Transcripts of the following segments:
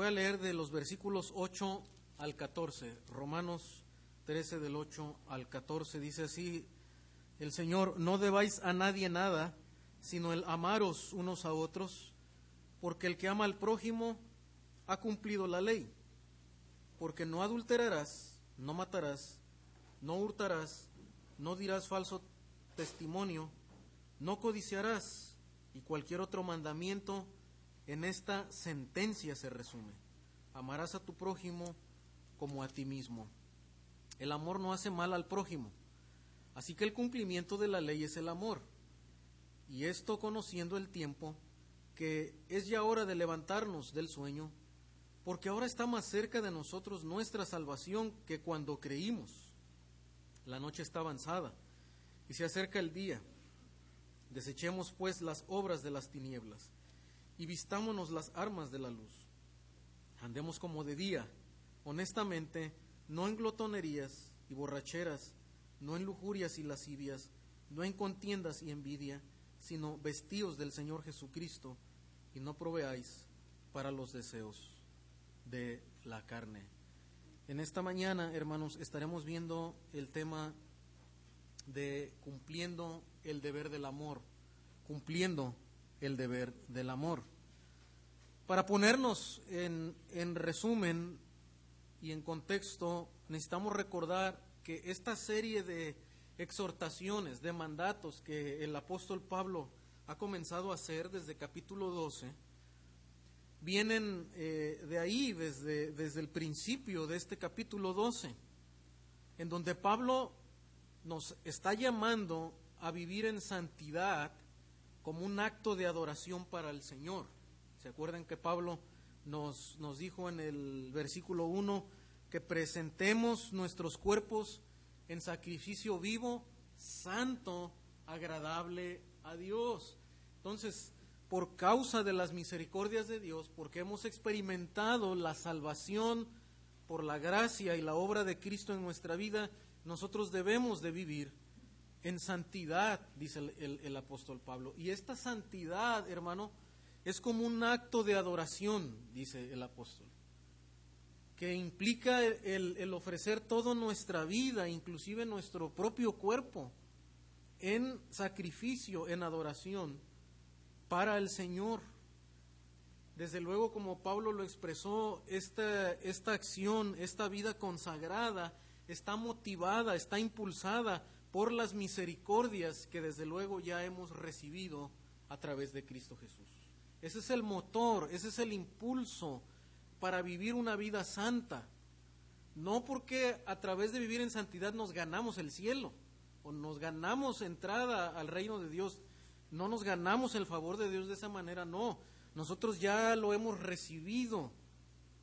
voy a leer de los versículos 8 al 14. Romanos 13 del 8 al 14 dice así, el Señor, no debáis a nadie nada, sino el amaros unos a otros, porque el que ama al prójimo ha cumplido la ley. Porque no adulterarás, no matarás, no hurtarás, no dirás falso testimonio, no codiciarás, y cualquier otro mandamiento en esta sentencia se resume. Amarás a tu prójimo como a ti mismo. El amor no hace mal al prójimo. Así que el cumplimiento de la ley es el amor. Y esto conociendo el tiempo, que es ya hora de levantarnos del sueño, porque ahora está más cerca de nosotros nuestra salvación que cuando creímos. La noche está avanzada y se acerca el día. Desechemos pues las obras de las tinieblas y vistámonos las armas de la luz. Andemos como de día, honestamente, no en glotonerías y borracheras, no en lujurias y lascivias, no en contiendas y envidia, sino vestíos del Señor Jesucristo y no proveáis para los deseos de la carne. En esta mañana, hermanos, estaremos viendo el tema de cumpliendo el deber del amor, cumpliendo el deber del amor. Para ponernos en, en resumen y en contexto, necesitamos recordar que esta serie de exhortaciones, de mandatos que el apóstol Pablo ha comenzado a hacer desde capítulo 12, vienen eh, de ahí, desde, desde el principio de este capítulo 12, en donde Pablo nos está llamando a vivir en santidad como un acto de adoración para el Señor. ¿Se acuerdan que Pablo nos, nos dijo en el versículo 1 que presentemos nuestros cuerpos en sacrificio vivo, santo, agradable a Dios? Entonces, por causa de las misericordias de Dios, porque hemos experimentado la salvación por la gracia y la obra de Cristo en nuestra vida, nosotros debemos de vivir en santidad, dice el, apóstol Pablo. Y esta santidad, hermano, es como un acto de adoración, dice el apóstol, que implica el, ofrecer toda nuestra vida, inclusive nuestro propio cuerpo, en sacrificio, en adoración para el Señor. Desde luego, como Pablo lo expresó, esta acción, esta vida consagrada, está motivada, está impulsada por las misericordias que desde luego ya hemos recibido a través de Cristo Jesús. Ese es el motor, ese es el impulso para vivir una vida santa. No porque a través de vivir en santidad nos ganamos el cielo o nos ganamos entrada al reino de Dios. No nos ganamos el favor de Dios de esa manera, no. Nosotros ya lo hemos recibido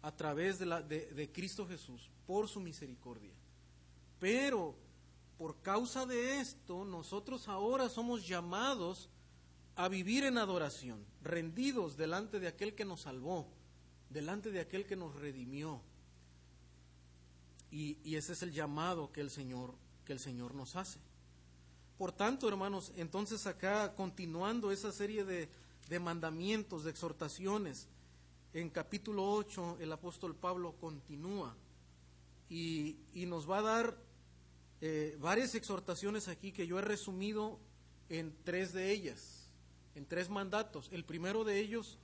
a través de, la, de, Cristo Jesús, por su misericordia. Pero por causa de esto, nosotros ahora somos llamados a vivir en adoración, rendidos delante de aquel que nos salvó, delante de aquel que nos redimió. Y, y, ese es el llamado que el Señor, que el Señor nos hace. Por tanto, hermanos, entonces acá continuando esa serie de, mandamientos, de exhortaciones, en capítulo 8 el apóstol Pablo continúa y, nos va a dar eh, varias exhortaciones aquí que yo he resumido en tres de ellas, en tres mandatos. El primero de ellos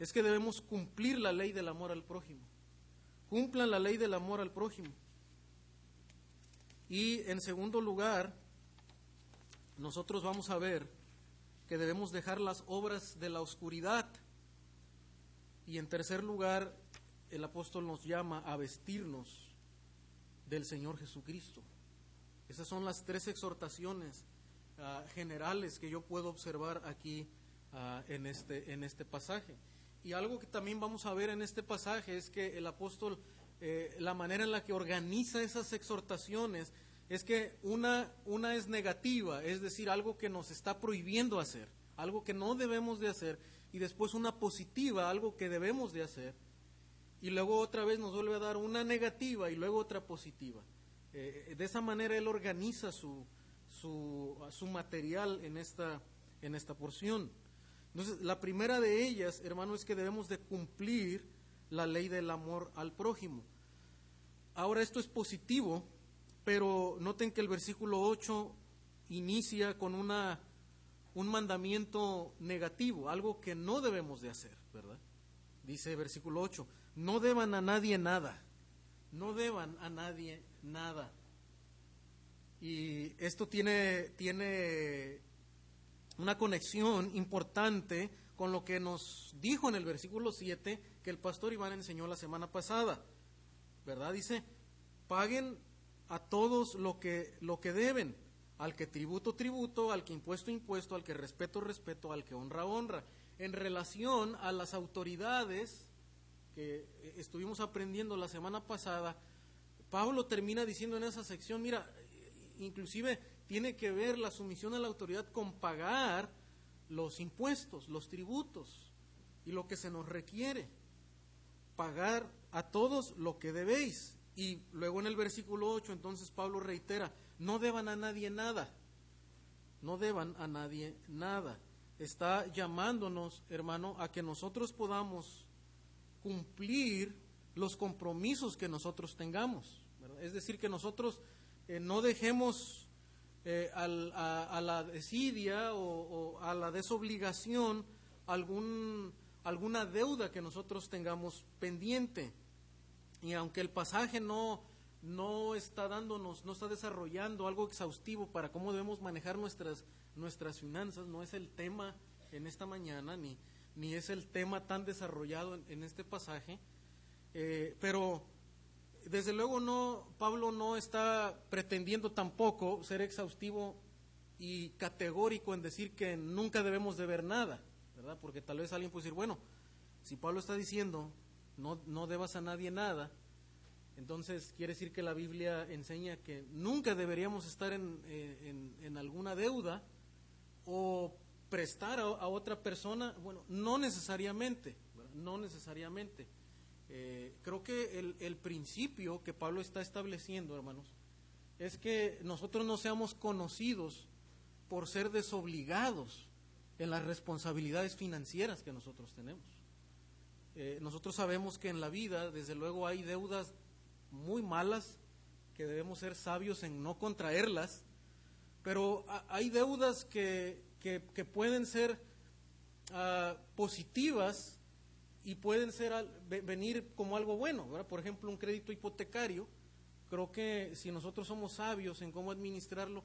es que debemos cumplir la ley del amor al prójimo. Cumplan la ley del amor al prójimo. Y en segundo lugar, nosotros vamos a ver que debemos dejar las obras de la oscuridad. Y en tercer lugar, el apóstol nos llama a vestirnos del Señor Jesucristo. Esas son las tres exhortaciones ah, generales que yo puedo observar aquí ah, en, este, en este pasaje. Y algo que también vamos a ver en este pasaje es que el apóstol, eh, la manera en la que organiza esas exhortaciones, es que una, una es negativa, es decir, algo que nos está prohibiendo hacer, algo que no debemos de hacer, y después una positiva, algo que debemos de hacer, y luego otra vez nos vuelve a dar una negativa y luego otra positiva. Eh, de esa manera él organiza su, su, su material en esta, en esta porción. Entonces, la primera de ellas, hermano, es que debemos de cumplir la ley del amor al prójimo. Ahora esto es positivo, pero noten que el versículo 8 inicia con una, un mandamiento negativo, algo que no debemos de hacer, ¿verdad? Dice versículo 8, no deban a nadie nada, no deban a nadie nada. Y esto tiene, tiene una conexión importante con lo que nos dijo en el versículo 7 que el pastor Iván enseñó la semana pasada. ¿Verdad? Dice, paguen a todos lo que, lo que deben, al que tributo, tributo, al que impuesto, impuesto, al que respeto, respeto, al que honra, honra. En relación a las autoridades que estuvimos aprendiendo la semana pasada, Pablo termina diciendo en esa sección, mira, inclusive tiene que ver la sumisión a la autoridad con pagar los impuestos, los tributos y lo que se nos requiere. Pagar a todos lo que debéis. Y luego en el versículo 8 entonces Pablo reitera, no deban a nadie nada. No deban a nadie nada. Está llamándonos, hermano, a que nosotros podamos cumplir los compromisos que nosotros tengamos. Es decir, que nosotros eh, no dejemos eh, a, la desidia o, a la desobligación algún, alguna deuda que nosotros tengamos pendiente. Y aunque el pasaje no, no está dándonos, no está desarrollando algo exhaustivo para cómo debemos manejar nuestras, nuestras finanzas, no es el tema en esta mañana, ni, ni es el tema tan desarrollado en, este pasaje, eh, pero desde luego no, Pablo no está pretendiendo tampoco ser exhaustivo y categórico en decir que nunca debemos de ver nada, ¿verdad? Porque tal vez alguien puede decir, bueno, si Pablo está diciendo no, no debas a nadie nada, entonces quiere decir que la Biblia enseña que nunca deberíamos estar en, en, alguna deuda o prestar a, a, otra persona, bueno, no necesariamente, no necesariamente. Eh, creo que el, principio que Pablo está estableciendo, hermanos, es que nosotros no seamos conocidos por ser desobligados en las responsabilidades financieras que nosotros tenemos. Eh, nosotros sabemos que en la vida, desde luego, hay deudas muy malas que debemos ser sabios en no contraerlas, pero hay deudas que, que, pueden ser ah, positivas y pueden ser venir como algo bueno, Por ejemplo, un crédito hipotecario, creo que si nosotros somos sabios en cómo administrarlo,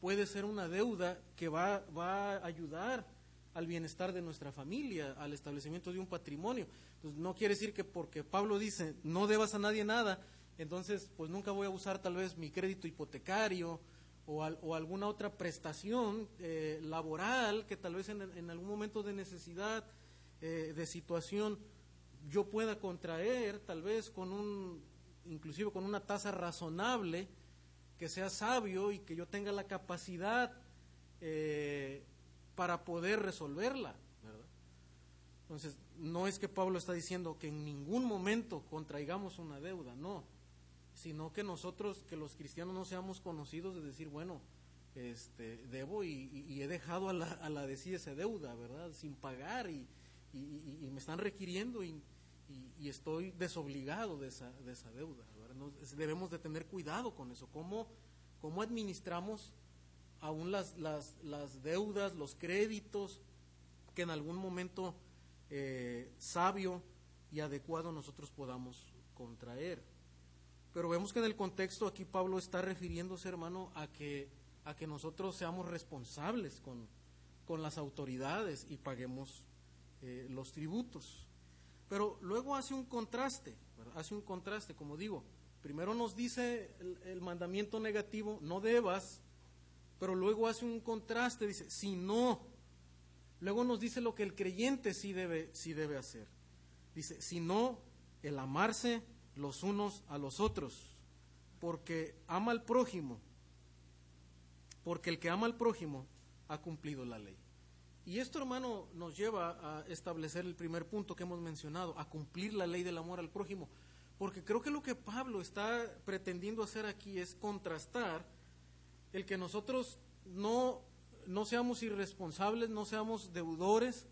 puede ser una deuda que va, va a ayudar al bienestar de nuestra familia, al establecimiento de un patrimonio. Entonces, no quiere decir que porque Pablo dice, no debas a nadie nada, entonces, pues nunca voy a usar tal vez mi crédito hipotecario o, alguna otra prestación eh, laboral que tal vez en algún momento de necesidad eh, de situación yo pueda contraer, tal vez con un, inclusive con una tasa razonable, que sea sabio y que yo tenga la capacidad eh, para poder resolverla. Entonces, no es que Pablo está diciendo que en ningún momento contraigamos una deuda, no, sino que nosotros, que los cristianos no seamos conocidos de decir, bueno, este, debo y, he dejado a la, a la decir esa deuda, ¿verdad? Sin pagar y, y, me están requiriendo y, estoy desobligado de esa, de esa deuda. debemos de tener cuidado con eso. ¿Cómo, cómo administramos aún las, las, las, deudas, los créditos que en algún momento eh, sabio y adecuado nosotros podamos contraer? Pero vemos que en el contexto aquí Pablo está refiriéndose, hermano, a que, a que nosotros seamos responsables con, con las autoridades y paguemos eh, los tributos. Pero luego hace un contraste, hace un contraste, como digo. Primero nos dice el, mandamiento negativo, no debas, pero luego hace un contraste, dice, si no. Luego nos dice lo que el creyente sí debe, sí debe hacer. Dice, si no, el amarse los unos a los otros, porque ama al prójimo, porque el que ama al prójimo ha cumplido la ley. Y esto, hermano, nos lleva a establecer el primer punto que hemos mencionado, a cumplir la ley del amor al prójimo. Porque creo que lo que Pablo está pretendiendo hacer aquí es contrastar el que nosotros no, no seamos irresponsables, no seamos deudores,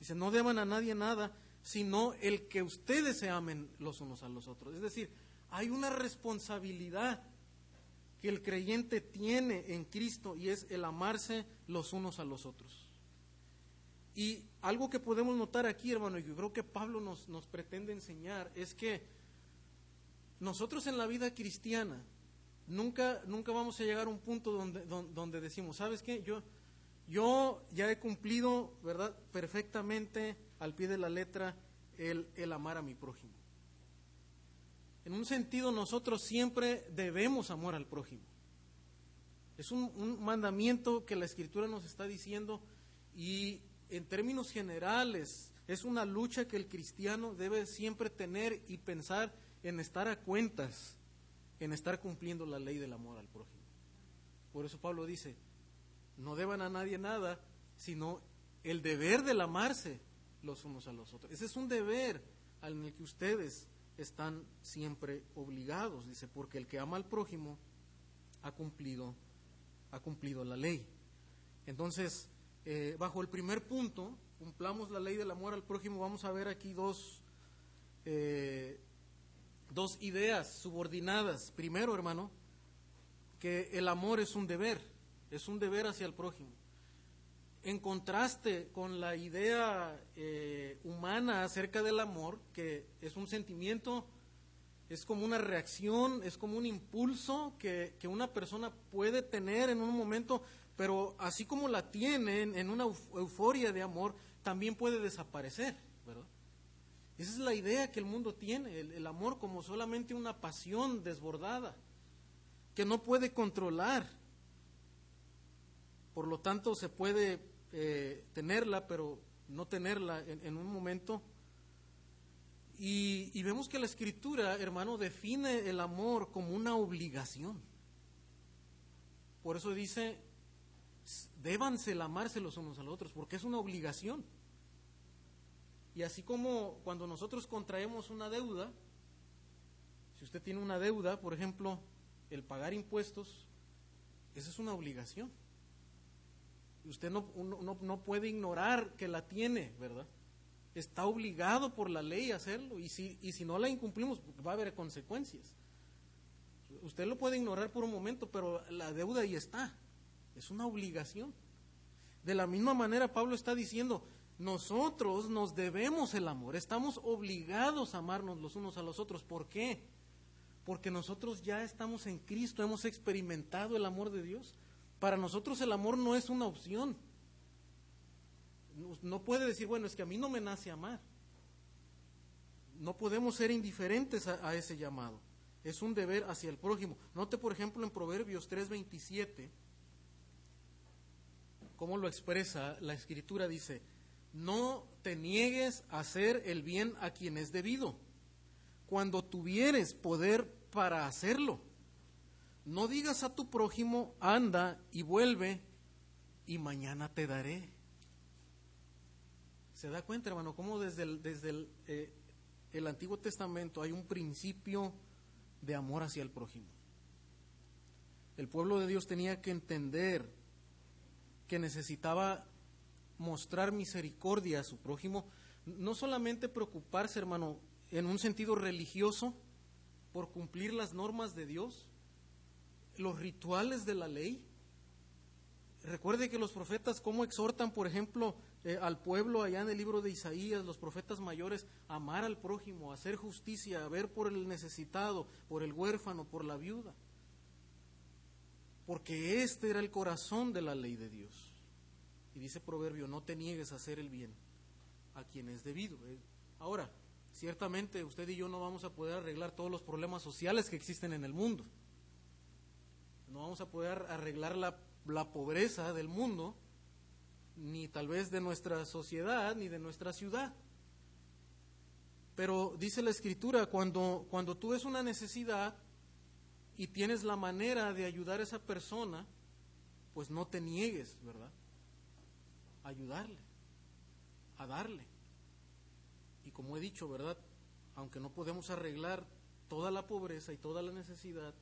dice, no deban a nadie nada, sino el que ustedes se amen los unos a los otros. Es decir, hay una responsabilidad que el creyente tiene en Cristo y es el amarse los unos a los otros. Y algo que podemos notar aquí, hermano, y yo creo que Pablo nos, nos pretende enseñar, es que nosotros en la vida cristiana nunca, nunca vamos a llegar a un punto donde, donde, decimos, ¿sabes qué? Yo, yo ya he cumplido, ¿verdad?, perfectamente al pie de la letra el, el amar a mi prójimo. En un sentido, nosotros siempre debemos amor al prójimo. Es un, un, mandamiento que la Escritura nos está diciendo y en términos generales es una lucha que el cristiano debe siempre tener y pensar en estar a cuentas, en estar cumpliendo la ley del amor al prójimo. Por eso Pablo dice, no deban a nadie nada, sino el deber del amarse los unos a los otros. Ese es un deber al el que ustedes están siempre obligados, dice, porque el que ama al prójimo ha cumplido, ha cumplido la ley. Entonces, eh, bajo el primer punto, cumplamos la ley del amor al prójimo, vamos a ver aquí dos, eh, dos ideas subordinadas. Primero, hermano, que el amor es un deber, es un deber hacia el prójimo en contraste con la idea eh, humana acerca del amor, que es un sentimiento, es como una reacción, es como un impulso que, una persona puede tener en un momento, pero así como la tiene en, una euforia de amor, también puede desaparecer, ¿verdad? Esa es la idea que el mundo tiene, el, amor como solamente una pasión desbordada, que no puede controlar. Por lo tanto, se puede eh, tenerla, pero no tenerla en, un momento. Y, vemos que la escritura, hermano, define el amor como una obligación. Por eso dice, débanse el amarse los unos a los otros, porque es una obligación. Y así como cuando nosotros contraemos una deuda, si usted tiene una deuda, por ejemplo, el pagar impuestos, esa es una obligación. Usted no, no, puede ignorar que la tiene, ¿verdad? Está obligado por la ley a hacerlo y si, y si no la incumplimos va a haber consecuencias. Usted lo puede ignorar por un momento, pero la deuda ahí está. Es una obligación. De la misma manera Pablo está diciendo, nosotros nos debemos el amor, estamos obligados a amarnos los unos a los otros. ¿Por qué? Porque nosotros ya estamos en Cristo, hemos experimentado el amor de Dios. Para nosotros el amor no es una opción. No puede decir, bueno, es que a mí no me nace amar. No podemos ser indiferentes a, ese llamado. Es un deber hacia el prójimo. Note, por ejemplo, en Proverbios 3:27, cómo lo expresa la escritura, dice, no te niegues a hacer el bien a quien es debido, cuando tuvieres poder para hacerlo no digas a tu prójimo, anda y vuelve y mañana te daré. ¿Se da cuenta, hermano, cómo desde desde eh, el Antiguo Testamento hay un principio de amor hacia el prójimo? El pueblo de Dios tenía que entender que necesitaba mostrar misericordia a su prójimo, no solamente preocuparse, hermano, en un sentido religioso por cumplir las normas de Dios, los rituales de la ley. Recuerde que los profetas, cómo exhortan, por ejemplo, eh, al pueblo allá en el libro de Isaías, los profetas mayores, amar al prójimo, hacer justicia, a ver por el necesitado, por el huérfano, por la viuda. Porque este era el corazón de la ley de Dios. Y dice Proverbio, no te niegues a hacer el bien a quien es debido. Eh, ahora, ciertamente usted y yo no vamos a poder arreglar todos los problemas sociales que existen en el mundo no vamos a poder arreglar la, la pobreza del mundo, ni tal vez de nuestra sociedad, ni de nuestra ciudad. Pero dice la escritura, cuando, cuando tú ves una necesidad y tienes la manera de ayudar a esa persona, pues no te niegues, ¿verdad? A ayudarle, a darle. Y como he dicho, ¿verdad? Aunque no podemos arreglar toda la pobreza y toda la necesidad,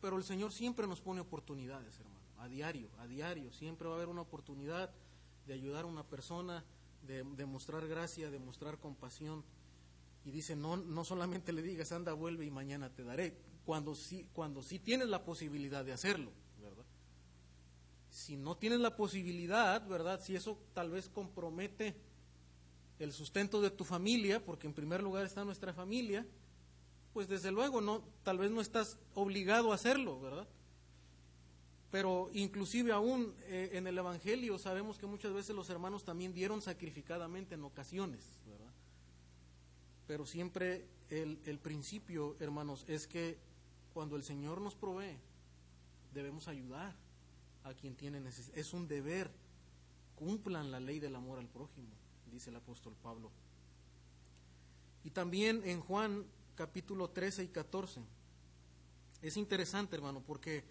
pero el Señor siempre nos pone oportunidades, hermano, a diario, a diario. Siempre va a haber una oportunidad de ayudar a una persona de, de mostrar gracia, de mostrar compasión. Y dice, no, no solamente le digas, anda, vuelve y mañana te daré, cuando sí, cuando sí tienes la posibilidad de hacerlo, ¿verdad? Si no tienes la posibilidad, ¿verdad? Si eso tal vez compromete el sustento de tu familia, porque en primer lugar está nuestra familia, pues desde luego no, tal vez no estás obligado a hacerlo, ¿verdad? Pero inclusive aún eh, en el Evangelio sabemos que muchas veces los hermanos también dieron sacrificadamente en ocasiones, ¿verdad? Pero siempre el, el principio, hermanos, es que cuando el Señor nos provee, debemos ayudar a quien tiene necesidad. Es un deber. Cumplan la ley del amor al prójimo, dice el apóstol Pablo. Y también en Juan capítulo 13 y 14. Es interesante, hermano, porque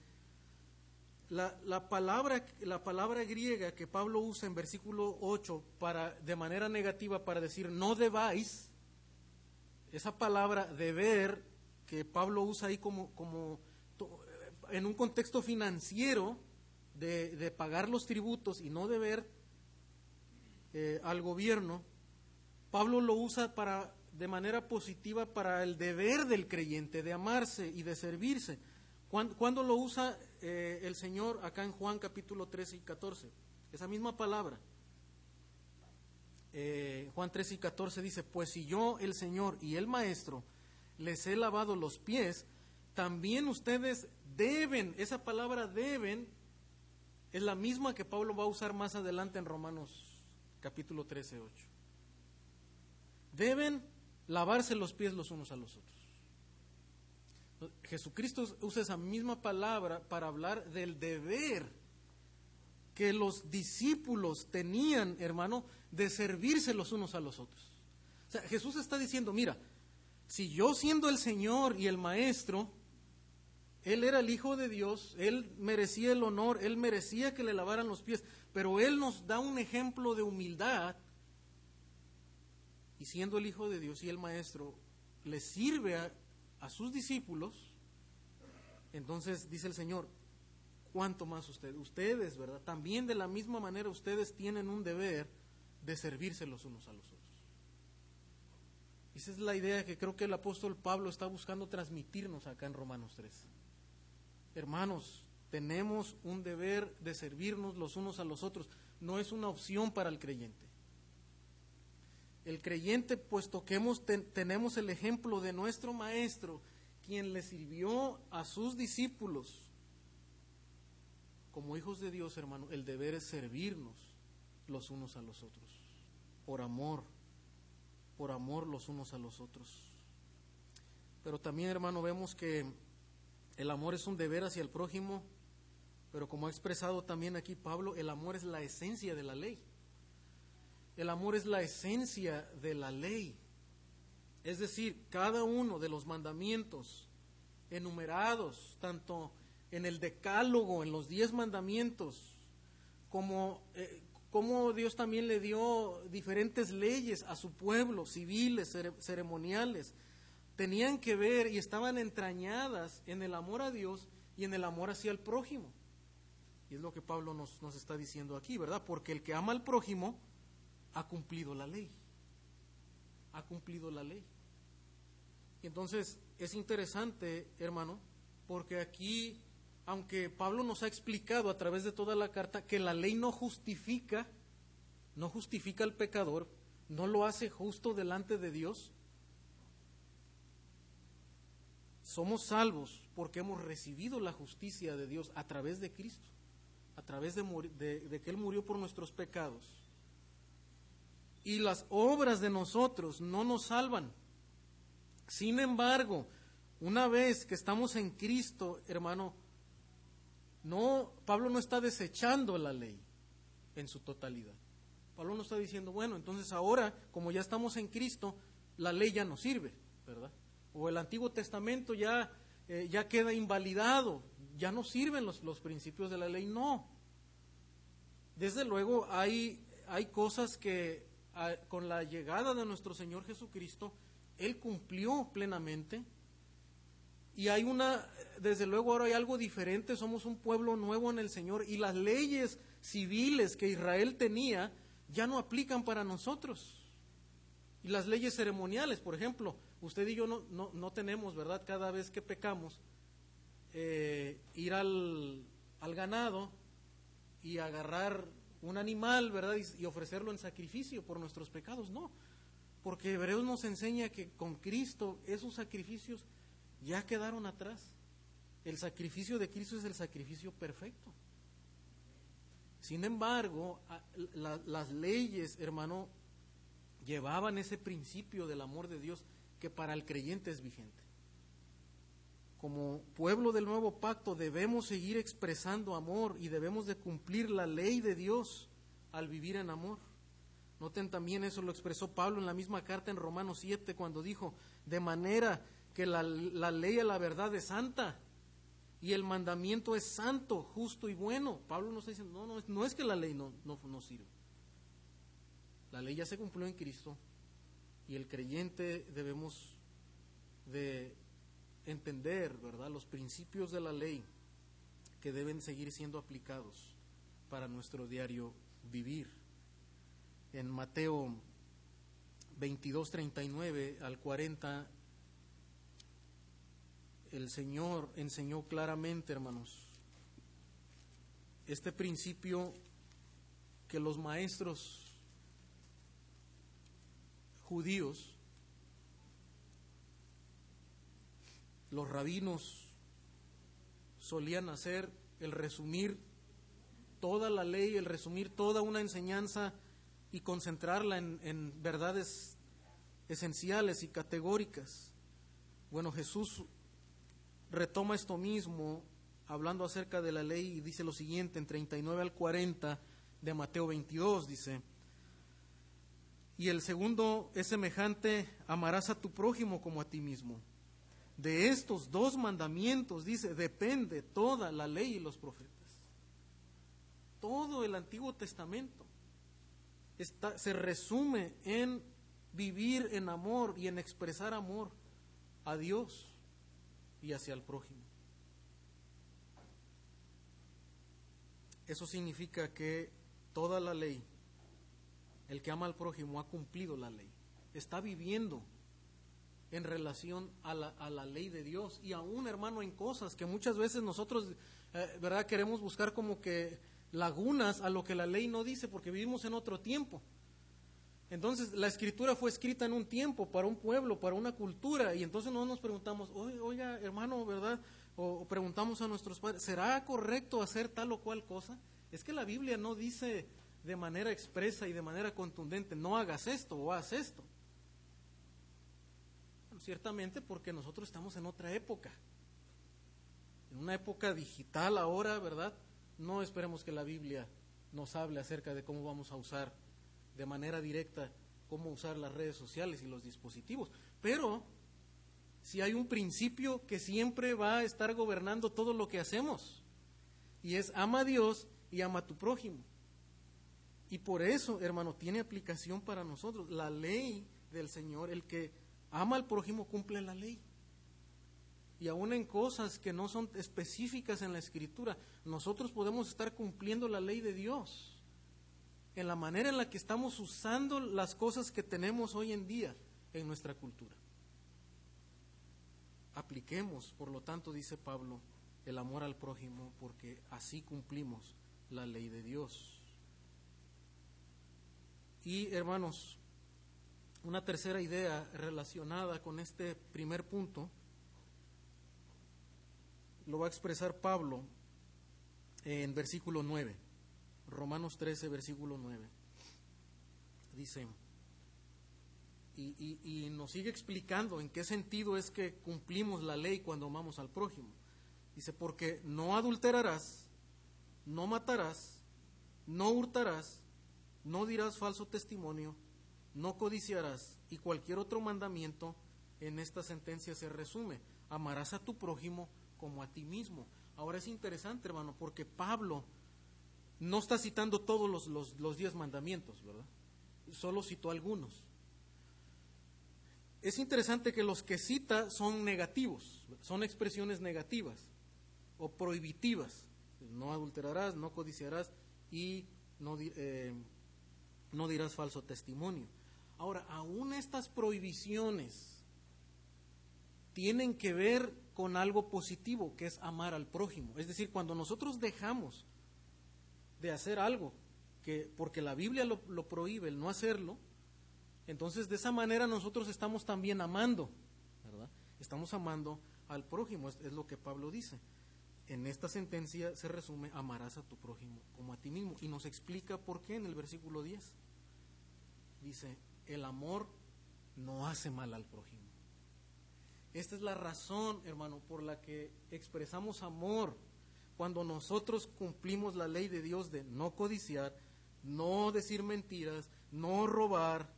la, la, palabra, la palabra griega que Pablo usa en versículo 8 para, de manera negativa para decir no debáis, esa palabra deber que Pablo usa ahí como, como en un contexto financiero de, de pagar los tributos y no deber eh, al gobierno, Pablo lo usa para de manera positiva para el deber del creyente de amarse y de servirse. ¿Cuándo, lo usa eh, el Señor acá en Juan capítulo 13 y 14? Esa misma palabra. Eh, Juan 13 y 14 dice, pues si yo, el Señor y el Maestro, les he lavado los pies, también ustedes deben, esa palabra deben es la misma que Pablo va a usar más adelante en Romanos capítulo 13, 8. Deben lavarse los pies los unos a los otros. Jesucristo usa esa misma palabra para hablar del deber que los discípulos tenían, hermano, de servirse los unos a los otros. O sea, Jesús está diciendo, mira, si yo siendo el Señor y el Maestro, Él era el Hijo de Dios, Él merecía el honor, Él merecía que le lavaran los pies, pero Él nos da un ejemplo de humildad y siendo el Hijo de Dios y el Maestro, le sirve a, sus discípulos, entonces dice el Señor, ¿cuánto más ustedes? Ustedes, ¿verdad? También de la misma manera ustedes tienen un deber de servirse los unos a los otros. Esa es la idea que creo que el apóstol Pablo está buscando transmitirnos acá en Romanos 3. Hermanos, tenemos un deber de servirnos los unos a los otros. No es una opción para el creyente el creyente, puesto que hemos, tenemos el ejemplo de nuestro Maestro, quien le sirvió a sus discípulos, como hijos de Dios, hermano, el deber es servirnos los unos a los otros, por amor, por amor los unos a los otros. Pero también, hermano, vemos que el amor es un deber hacia el prójimo, pero como ha expresado también aquí Pablo, el amor es la esencia de la ley. El amor es la esencia de la ley. Es decir, cada uno de los mandamientos enumerados, tanto en el decálogo, en los diez mandamientos, como, eh, como Dios también le dio diferentes leyes a su pueblo, civiles, ceremoniales, tenían que ver y estaban entrañadas en el amor a Dios y en el amor hacia el prójimo. Y es lo que Pablo nos, nos está diciendo aquí, ¿verdad? Porque el que ama al prójimo, ha cumplido la ley. Ha cumplido la ley. Y entonces es interesante, hermano, porque aquí, aunque Pablo nos ha explicado a través de toda la carta que la ley no justifica, no justifica al pecador, no lo hace justo delante de Dios, somos salvos porque hemos recibido la justicia de Dios a través de Cristo, a través de, de que Él murió por nuestros pecados y las obras de nosotros no nos salvan. Sin embargo, una vez que estamos en Cristo, hermano, no Pablo no está desechando la ley en su totalidad. Pablo no está diciendo, bueno, entonces ahora, como ya estamos en Cristo, la ley ya no sirve, ¿verdad? O el Antiguo Testamento ya, eh, ya queda invalidado, ya no sirven los, los principios de la ley, no. Desde luego hay, hay cosas que con la llegada de nuestro Señor Jesucristo, Él cumplió plenamente. Y hay una, desde luego ahora hay algo diferente, somos un pueblo nuevo en el Señor y las leyes civiles que Israel tenía ya no aplican para nosotros. Y las leyes ceremoniales, por ejemplo, usted y yo no, no, tenemos, ¿verdad? Cada vez que pecamos, eh, ir al, al, ganado y agarrar un animal, ¿verdad? Y, ofrecerlo en sacrificio por nuestros pecados. No, porque Hebreos nos enseña que con Cristo esos sacrificios ya quedaron atrás. El sacrificio de Cristo es el sacrificio perfecto. Sin embargo, las leyes, hermano, llevaban ese principio del amor de Dios que para el creyente es vigente. Como pueblo del nuevo pacto debemos seguir expresando amor y debemos de cumplir la ley de Dios al vivir en amor. Noten también eso lo expresó Pablo en la misma carta en Romanos 7 cuando dijo, de manera que la, ley a la verdad es santa y el mandamiento es santo, justo y bueno. Pablo nos está diciendo, no, no, no es que la ley no, no, no sirve. La ley ya se cumplió en Cristo y el creyente debemos de entender, ¿verdad?, los principios de la ley que deben seguir siendo aplicados para nuestro diario vivir. En Mateo 22, 39 al 40, el Señor enseñó claramente, hermanos, este principio que los maestros judíos, los rabinos solían hacer el resumir toda la ley, el resumir toda una enseñanza y concentrarla en, verdades esenciales y categóricas. Bueno, Jesús retoma esto mismo hablando acerca de la ley y dice lo siguiente en 39 al 40 de Mateo 22, dice, y el segundo es semejante, amarás a tu prójimo como a ti mismo. De estos dos mandamientos, dice, depende toda la ley y los profetas. Todo el Antiguo Testamento está, se resume en vivir en amor y en expresar amor a Dios y hacia el prójimo. Eso significa que toda la ley el que ama al prójimo ha cumplido la ley, está viviendo en relación a la, a la ley de Dios y aún, hermano, en cosas que muchas veces nosotros, eh, ¿verdad?, queremos buscar como que lagunas a lo que la ley no dice porque vivimos en otro tiempo. Entonces, la escritura fue escrita en un tiempo, para un pueblo, para una cultura, y entonces no nos preguntamos, oiga, hermano, ¿verdad? O, o preguntamos a nuestros padres, ¿será correcto hacer tal o cual cosa? Es que la Biblia no dice de manera expresa y de manera contundente, no hagas esto o haz esto. ciertamente porque nosotros estamos en otra época, en una época digital ahora, ¿verdad? No esperemos que la Biblia nos hable acerca de cómo vamos a usar de manera directa, cómo usar las redes sociales y los dispositivos. Pero si hay un principio que siempre va a estar gobernando todo lo que hacemos, y es ama a Dios y ama a tu prójimo. Y por eso, hermano, tiene aplicación para nosotros. La ley del Señor, el que ama al prójimo cumple la ley. Y aún en cosas que no son específicas en la Escritura, nosotros podemos estar cumpliendo la ley de Dios en la manera en la que estamos usando las cosas que tenemos hoy en día en nuestra cultura. Apliquemos, por lo tanto, dice Pablo, el amor al prójimo, porque así cumplimos la ley de Dios. Y hermanos, una tercera idea relacionada con este primer punto lo va a expresar Pablo en versículo 9, Romanos 13, versículo 9. Dice, y, y, nos sigue explicando en qué sentido es que cumplimos la ley cuando amamos al prójimo. Dice, porque no adulterarás, no matarás, no hurtarás, no dirás falso testimonio, no codiciarás y cualquier otro mandamiento en esta sentencia se resume. Amarás a tu prójimo como a ti mismo. Ahora es interesante, hermano, porque Pablo no está citando todos los, los, diez mandamientos, ¿verdad? Solo citó algunos. Es interesante que los que cita son negativos, son expresiones negativas o prohibitivas. No adulterarás, no codiciarás y no... Eh, no dirás falso testimonio. Ahora, aún estas prohibiciones tienen que ver con algo positivo, que es amar al prójimo. Es decir, cuando nosotros dejamos de hacer algo, que porque la Biblia lo, lo prohíbe, el no hacerlo, entonces de esa manera nosotros estamos también amando, ¿verdad? Estamos amando al prójimo, es, es lo que Pablo dice. En esta sentencia se resume, amarás a tu prójimo como a ti mismo. Y nos explica por qué en el versículo 10. Dice, el amor no hace mal al prójimo. Esta es la razón, hermano, por la que expresamos amor cuando nosotros cumplimos la ley de Dios de no codiciar, no decir mentiras, no robar.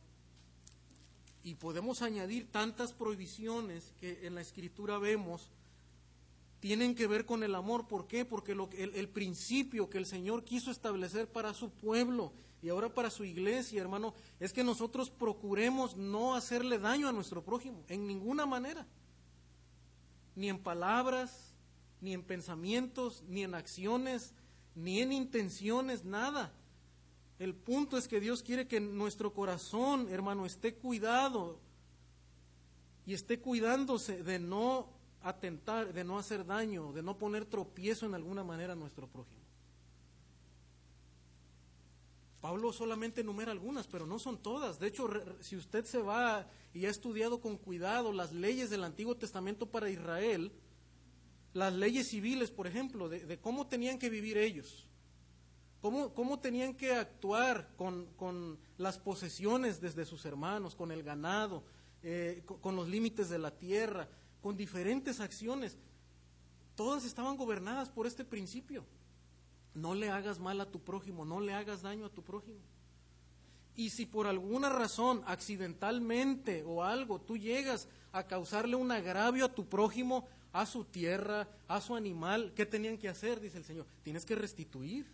Y podemos añadir tantas prohibiciones que en la escritura vemos tienen que ver con el amor. ¿Por qué? Porque el principio que el Señor quiso establecer para su pueblo y ahora para su iglesia, hermano, es que nosotros procuremos no hacerle daño a nuestro prójimo, en ninguna manera. Ni en palabras, ni en pensamientos, ni en acciones, ni en intenciones, nada. El punto es que Dios quiere que nuestro corazón, hermano, esté cuidado y esté cuidándose de no atentar, de no hacer daño, de no poner tropiezo en alguna manera a nuestro prójimo. Pablo solamente enumera algunas, pero no son todas. De hecho, si usted se va y ha estudiado con cuidado las leyes del Antiguo Testamento para Israel, las leyes civiles, por ejemplo, de, cómo tenían que vivir ellos, cómo, cómo tenían que actuar con, con, las posesiones desde sus hermanos, con el ganado, eh, con, con los límites de la tierra, con diferentes acciones, todas estaban gobernadas por este principio. No le hagas mal a tu prójimo, no le hagas daño a tu prójimo. Y si por alguna razón, accidentalmente o algo, tú llegas a causarle un agravio a tu prójimo, a su tierra, a su animal, ¿qué tenían que hacer? Dice el Señor. Tienes que restituir.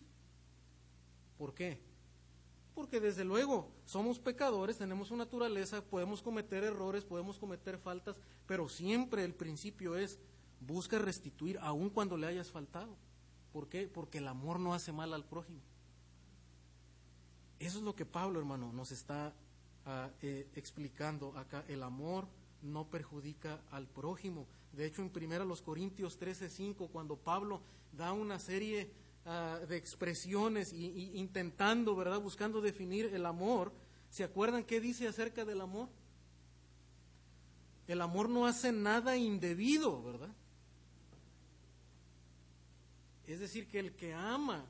¿Por qué? Porque desde luego somos pecadores, tenemos una naturaleza, podemos cometer errores, podemos cometer faltas, pero siempre el principio es busca restituir aun cuando le hayas faltado. ¿Por qué? Porque el amor no hace mal al prójimo. Eso es lo que Pablo, hermano, nos está uh, eh, explicando acá. El amor no perjudica al prójimo. De hecho, en 1 Corintios 13:5, cuando Pablo da una serie uh, de expresiones y, y, intentando, ¿verdad?, buscando definir el amor, ¿se acuerdan qué dice acerca del amor? El amor no hace nada indebido, ¿verdad? Es decir, que el que ama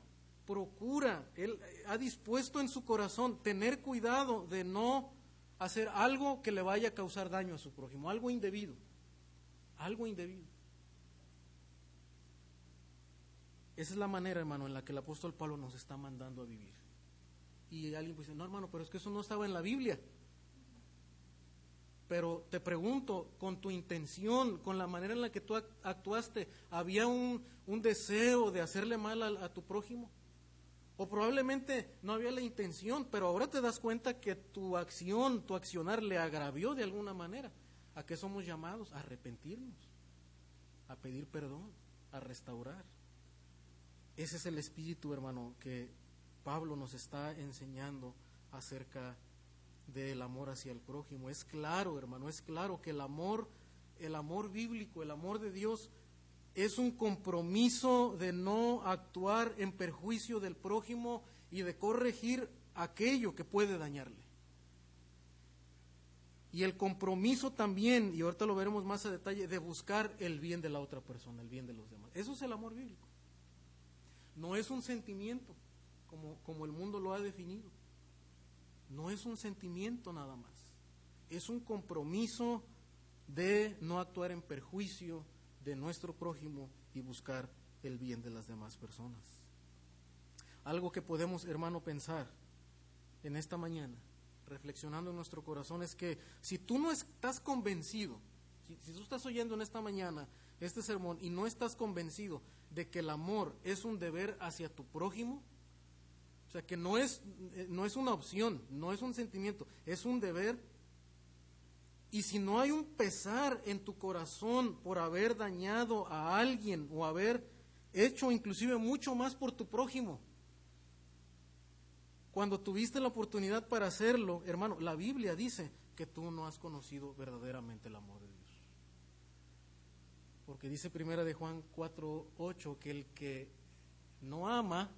procura, él ha dispuesto en su corazón tener cuidado de no hacer algo que le vaya a causar daño a su prójimo, algo indebido, algo indebido. Esa es la manera, hermano, en la que el apóstol Pablo nos está mandando a vivir. Y alguien dice, no, hermano, pero es que eso no estaba en la Biblia. Pero te pregunto, con tu intención, con la manera en la que tú actuaste, ¿había un, un deseo de hacerle mal a, tu prójimo? O probablemente no había la intención, pero ahora te das cuenta que tu acción, tu accionar le agravió de alguna manera. ¿A qué somos llamados? A arrepentirnos, a pedir perdón, a restaurar. Ese es el espíritu, hermano, que Pablo nos está enseñando acerca de del amor hacia el prójimo. Es claro, hermano, es claro que el amor, el amor bíblico, el amor de Dios es un compromiso de no actuar en perjuicio del prójimo y de corregir aquello que puede dañarle. Y el compromiso también, y ahorita lo veremos más a detalle, de buscar el bien de la otra persona, el bien de los demás. Eso es el amor bíblico. No es un sentimiento, como, como el mundo lo ha definido no es un sentimiento nada más, es un compromiso de no actuar en perjuicio de nuestro prójimo y buscar el bien de las demás personas. Algo que podemos, hermano, pensar en esta mañana, reflexionando en nuestro corazón, es que si tú no estás convencido, si, si tú estás oyendo en esta mañana este sermón y no estás convencido de que el amor es un deber hacia tu prójimo, o sea, que no es, eh, no es una opción, no es un sentimiento, es un deber. Y si no hay un pesar en tu corazón por haber dañado a alguien o haber hecho inclusive mucho más por tu prójimo, cuando tuviste la oportunidad para hacerlo, hermano, la Biblia dice que tú no has conocido verdaderamente el amor de Dios. Porque dice primera de Juan 4:8 que el que no ama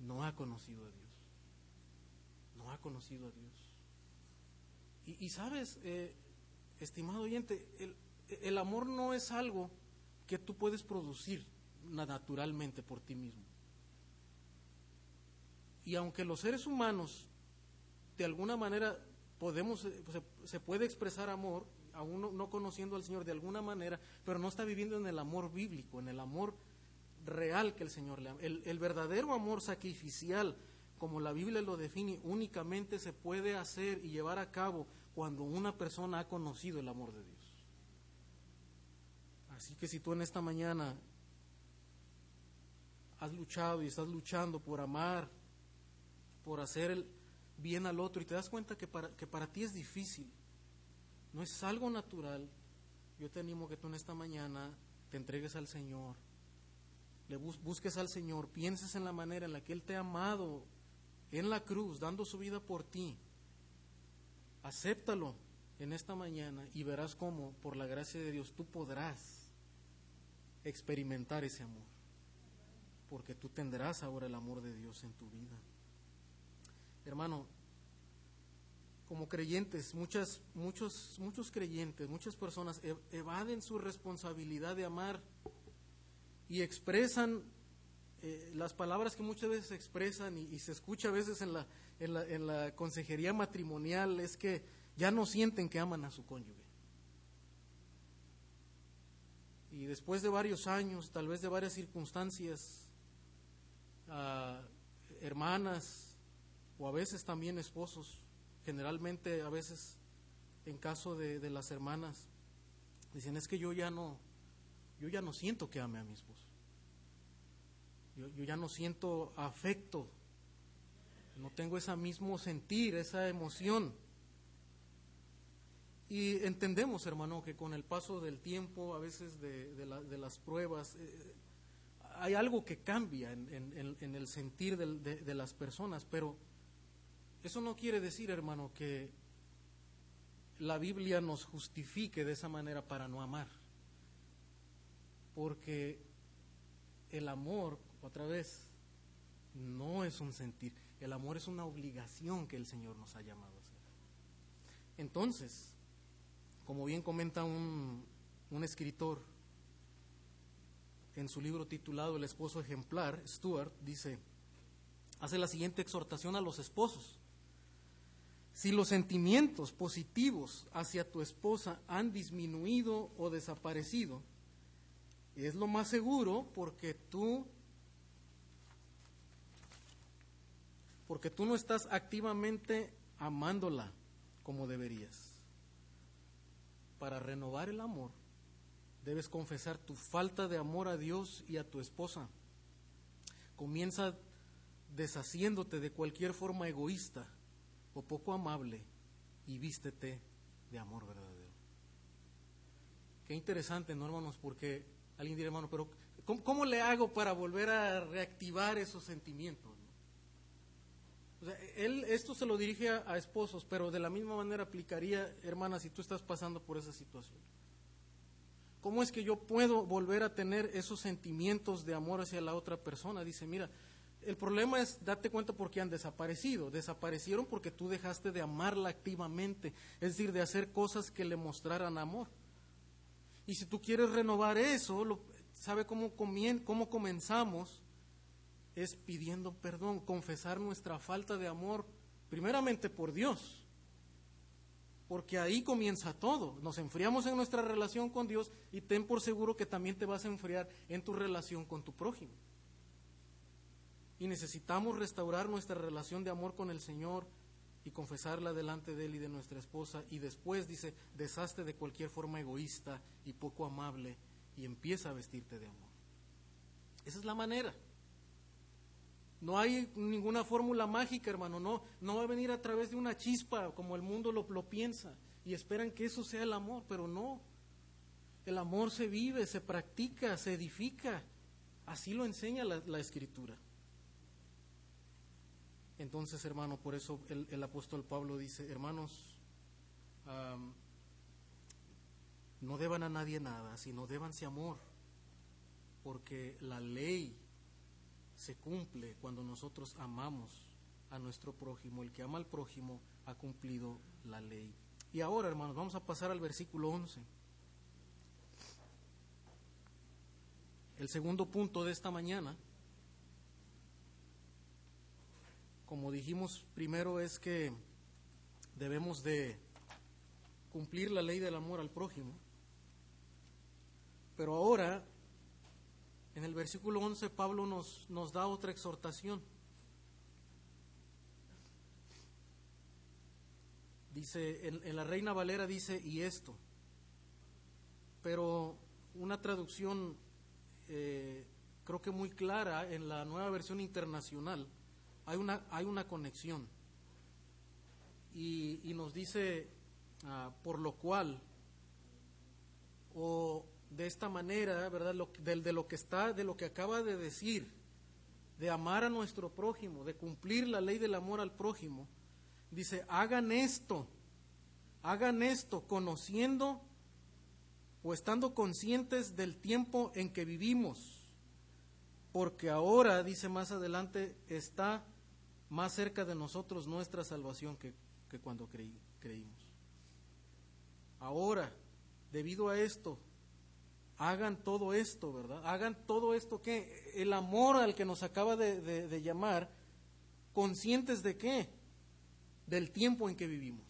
no ha conocido a Dios. No ha conocido a Dios. Y, sabes, eh, estimado oyente, el, el amor no es algo que tú puedes producir naturalmente por ti mismo. Y aunque los seres humanos, de alguna manera, podemos, eh, se, puede expresar amor, aún no, conociendo al Señor de alguna manera, pero no está viviendo en el amor bíblico, en el amor real que el Señor le ama. El, el verdadero amor sacrificial, como la Biblia lo define, únicamente se puede hacer y llevar a cabo cuando una persona ha conocido el amor de Dios. Así que si tú en esta mañana has luchado y estás luchando por amar, por hacer el bien al otro. Y te das cuenta que para, que para ti es difícil, no es algo natural, yo te animo que tú en esta mañana te entregues al Señor, le busques al Señor, pienses en la manera en la que Él te ha amado en la cruz, dando su vida por ti. Acéptalo en esta mañana y verás cómo, por la gracia de Dios, tú podrás experimentar ese amor, porque tú tendrás ahora el amor de Dios en tu vida. Hermano, como creyentes, muchas, muchos, muchos creyentes, muchas personas e-, evaden su responsabilidad de amar y expresan eh, las palabras que muchas veces se expresan y, se escucha a veces en la, en, la, en la consejería matrimonial es que ya no sienten que aman a su cónyuge. Y después de varios años, tal vez de varias circunstancias, ah, hermanas, o a veces también esposos, generalmente a veces en caso de, las hermanas, dicen es que yo ya no, yo ya no siento que ame a mi esposo. Yo, yo, ya no siento afecto, no tengo ese mismo sentir, esa emoción. Y entendemos, hermano, que con el paso del tiempo, a veces de, de, las pruebas, eh, hay algo que cambia en, en, el sentir de las personas, pero eso no quiere decir, hermano, que la Biblia nos justifique de esa manera para no amar. Porque el amor, otra vez, no es un sentir. El amor es una obligación que el Señor nos ha llamado a hacer. Entonces, como bien comenta un, un escritor en su libro titulado El esposo ejemplar, Stuart, dice, hace la siguiente exhortación a los esposos. Si los sentimientos positivos hacia tu esposa han disminuido o desaparecido, es lo más seguro porque tú porque tú no estás activamente amándola como deberías. Para renovar el amor, debes confesar tu falta de amor a Dios y a tu esposa. Comienza deshaciéndote de cualquier forma egoísta o poco amable y vístete de amor verdadero. Qué interesante, ¿no, hermanos? Porque alguien dirá, hermano, pero ¿cómo, le hago para volver a reactivar esos sentimientos? él esto se lo dirige a, a, esposos, pero de la misma manera aplicaría, hermana, si tú estás pasando por esa situación. ¿Cómo es que yo puedo volver a tener esos sentimientos de amor hacia la otra persona? Dice, mira, el problema es date cuenta por qué han desaparecido. Desaparecieron porque tú dejaste de amarla activamente, es decir, de hacer cosas que le mostraran amor. Y si tú quieres renovar eso, ¿sabe cómo, cómo comenzamos? Es pidiendo perdón, confesar nuestra falta de amor, primeramente por Dios, porque ahí comienza todo. Nos enfriamos en nuestra relación con Dios y ten por seguro que también te vas a enfriar en tu relación con tu prójimo y necesitamos restaurar nuestra relación de amor con el Señor y confesarla delante de Él y de nuestra esposa. Y después dice, deshazte de cualquier forma egoísta y poco amable y empieza a vestirte de amor. Esa es la manera. No hay ninguna fórmula mágica, hermano. No, no va a venir a través de una chispa como el mundo lo, piensa y esperan que eso sea el amor, pero no. El amor se vive, se practica, se edifica. Así lo enseña la escritura. Entonces, hermano, por eso el, apóstol Pablo dice, hermanos, no deban a nadie nada, sino débanse amor, porque la ley se cumple cuando nosotros amamos a nuestro prójimo. El que ama al prójimo ha cumplido la ley. Y ahora, hermanos, vamos a pasar al versículo 11. El segundo punto de esta mañana, como dijimos primero, es que debemos de cumplir la ley del amor al prójimo. Pero ahora, en el versículo 11, Pablo nos, nos da otra exhortación. Dice, en, la Reina Valera dice, y esto. Pero una traducción eh, creo que muy clara en la nueva versión internacional, hay una, hay una conexión. Y, y nos dice, ah, por lo cual, o de esta manera, ¿verdad? De lo que está, de lo que acaba de decir, de amar a nuestro prójimo, de cumplir la ley del amor al prójimo, dice, hagan esto, hagan esto, conociendo o estando conscientes del tiempo en que vivimos, porque ahora, dice más adelante, está más cerca de nosotros nuestra salvación que, que cuando creí, creímos. Ahora, debido a esto, hagan todo esto, ¿verdad? Hagan todo esto que el amor al que nos acaba de, de, de llamar, conscientes de qué? Del tiempo en que vivimos.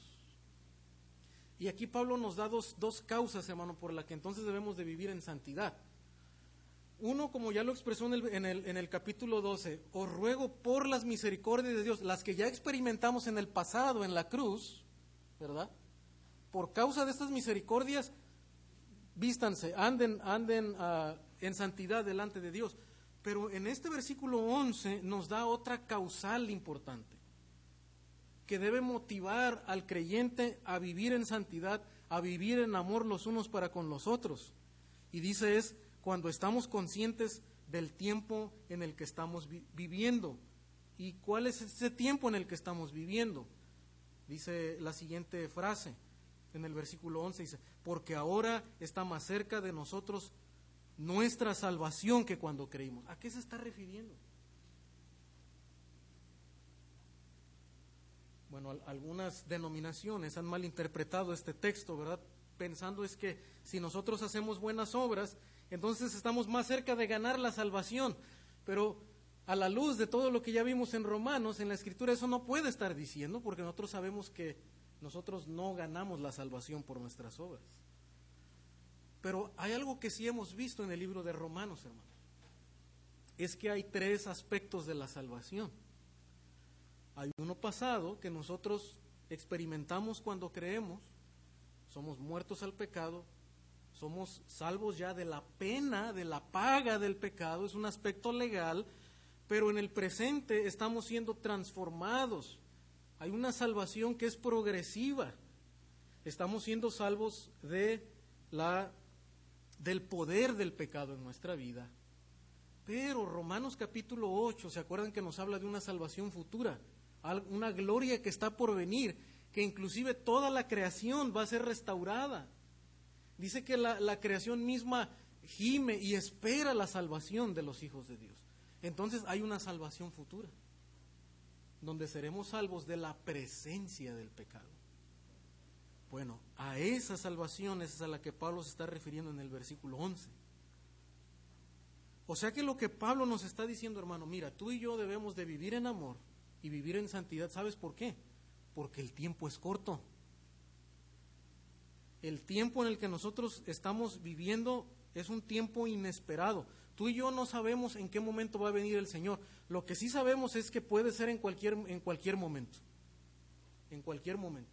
Y aquí Pablo nos da dos, dos causas, hermano, por las que entonces debemos de vivir en santidad. Uno, como ya lo expresó en el, capítulo 12, os ruego por las misericordias de Dios, las que ya experimentamos en el pasado, en la cruz, ¿verdad? Por causa de estas misericordias, vístanse, anden, anden uh, en santidad delante de Dios. Pero en este versículo 11 nos da otra causal importante, que debe motivar al creyente a vivir en santidad, a vivir en amor los unos para con los otros. Y dice es cuando estamos conscientes del tiempo en el que estamos vi viviendo. ¿Y cuál es ese tiempo en el que estamos viviendo? Dice la siguiente frase en el versículo 11, dice, porque ahora está más cerca de nosotros nuestra salvación que cuando creímos. ¿A qué se está refiriendo? Bueno, algunas denominaciones han malinterpretado este texto, ¿verdad? Pensando es que si nosotros hacemos buenas obras, entonces estamos más cerca de ganar la salvación. Pero a la luz de todo lo que ya vimos en Romanos, en la Escritura, eso no puede estar diciendo, porque nosotros sabemos que nosotros no ganamos la salvación por nuestras obras. Pero hay algo que sí hemos visto en el libro de Romanos, hermanos. Es que hay tres aspectos de la salvación. Hay uno pasado que nosotros experimentamos cuando creemos, somos muertos al pecado, somos salvos ya de la pena, de la paga del pecado, es un aspecto legal, pero en el presente estamos siendo transformados. Hay una salvación que es progresiva. Estamos siendo salvos de la del poder del pecado en nuestra vida. Pero Romanos capítulo 8, ¿se acuerdan que nos habla de una salvación futura? Una gloria que está por venir, que inclusive toda la creación va a ser restaurada. Dice que la, la, creación misma gime y espera la salvación de los hijos de Dios. Entonces hay una salvación futura, donde seremos salvos de la presencia del pecado. Bueno, a esa salvación es a la que Pablo se está refiriendo en el versículo 11. O sea que lo que Pablo nos está diciendo, hermano, mira, tú y yo debemos de vivir en amor y vivir en santidad. ¿Sabes por qué? Porque el tiempo es corto el tiempo en el que nosotros estamos viviendo es un tiempo inesperado. Tú y yo no sabemos en qué momento va a venir el Señor. Lo que sí sabemos es que puede ser en cualquier, en cualquier momento. En cualquier momento.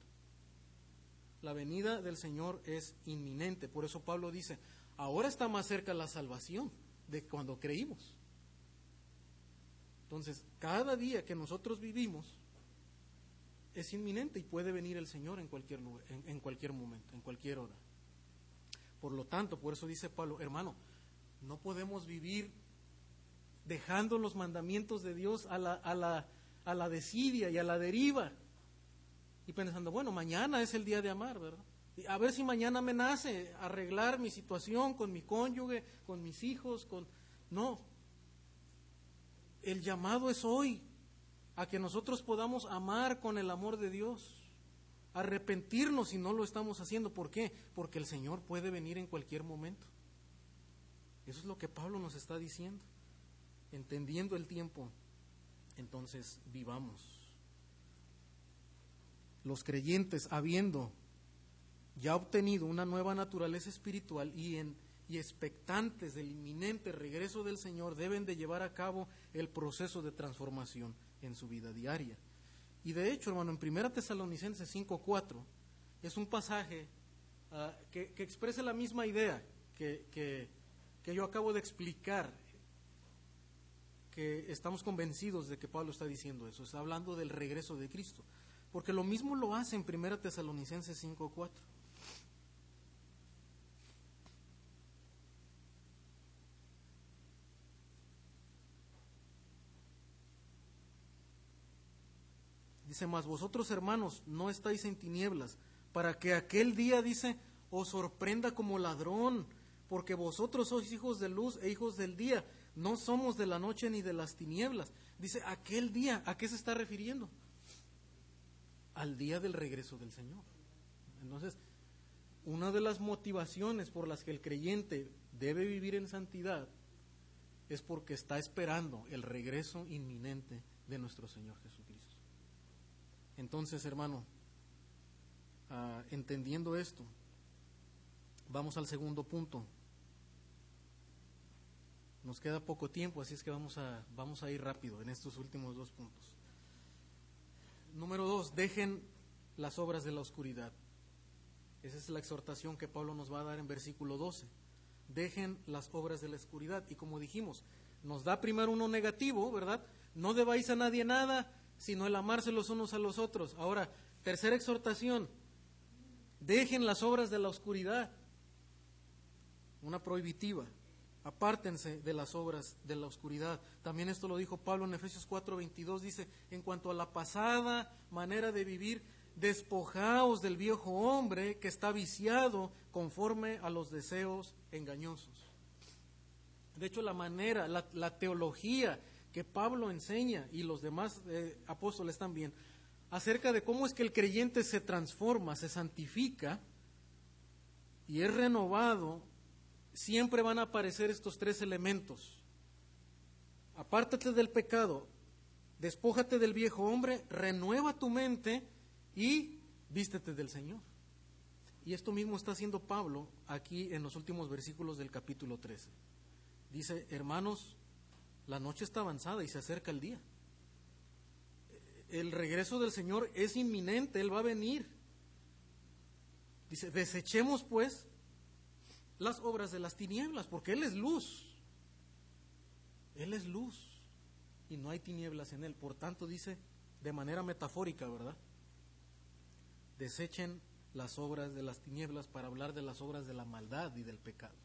La venida del Señor es inminente. Por eso Pablo dice, ahora está más cerca la salvación de cuando creímos. Entonces, cada día que nosotros vivimos, es inminente y puede venir el Señor en cualquier lugar, en, cualquier momento, en cualquier hora. Por lo tanto, por eso dice Pablo, hermano, no podemos vivir dejando los mandamientos de Dios a la, a la, a la desidia y a la deriva. Y pensando, bueno, mañana es el día de amar, ¿verdad? a ver si mañana me nace arreglar mi situación con mi cónyuge, con mis hijos, con... No. El llamado es hoy a que nosotros podamos amar con el amor de Dios, arrepentirnos si no lo estamos haciendo. ¿Por qué? Porque el Señor puede venir en cualquier momento. Eso es lo que Pablo nos está diciendo. Entendiendo el tiempo, entonces vivamos. Los creyentes, habiendo ya obtenido una nueva naturaleza espiritual y, en, y expectantes del inminente regreso del Señor, deben de llevar a cabo el proceso de transformación en su vida diaria. Y de hecho, hermano, en 1 Tesalonicenses 5.4 es un pasaje ah, que, expresa la misma idea que, que, que yo acabo de explicar, que estamos convencidos de que Pablo está diciendo eso, está hablando del regreso de Cristo. Porque lo mismo lo hace en 1 Tesalonicenses 5.4. Dice, vosotros hermanos no estáis en tinieblas, para que aquel día, dice, os sorprenda como ladrón, porque vosotros sois hijos de luz e hijos del día, no somos de la noche ni de las tinieblas. Dice, aquel día, ¿a qué se está refiriendo? Al día del regreso del Señor. Entonces, una de las motivaciones por las que el creyente debe vivir en santidad es porque está esperando el regreso inminente de nuestro Señor Jesucristo. Entonces, hermano, ah, entendiendo esto, vamos al segundo punto. Nos queda poco tiempo, así es que vamos a, vamos a ir rápido en estos últimos dos puntos. Número dos, dejen las obras de la oscuridad. Esa es la exhortación que Pablo nos va a dar en versículo 12. Dejen las obras de la oscuridad. Y como dijimos, nos da primero uno negativo, ¿verdad? No debáis a nadie nada, sino el amarse los unos a los otros. Ahora, tercera exhortación, dejen las obras de la oscuridad, una prohibitiva, apártense de las obras de la oscuridad. También esto lo dijo Pablo en Efesios 4:22, dice, en cuanto a la pasada manera de vivir, despojaos del viejo hombre que está viciado conforme a los deseos engañosos. De hecho, la manera, la, la teología que Pablo enseña y los demás eh, apóstoles también acerca de cómo es que el creyente se transforma, se santifica y es renovado, siempre van a aparecer estos tres elementos. Apártate del pecado, despójate del viejo hombre, renueva tu mente y vístete del Señor. Y esto mismo está haciendo Pablo aquí en los últimos versículos del capítulo 13. Dice, hermanos, la noche está avanzada y se acerca el día. El regreso del Señor es inminente, Él va a venir. Dice, desechemos pues las obras de las tinieblas, porque Él es luz. Él es luz y no hay tinieblas en Él. Por tanto, dice de manera metafórica, ¿verdad? Desechen las obras de las tinieblas para hablar de las obras de la maldad y del pecado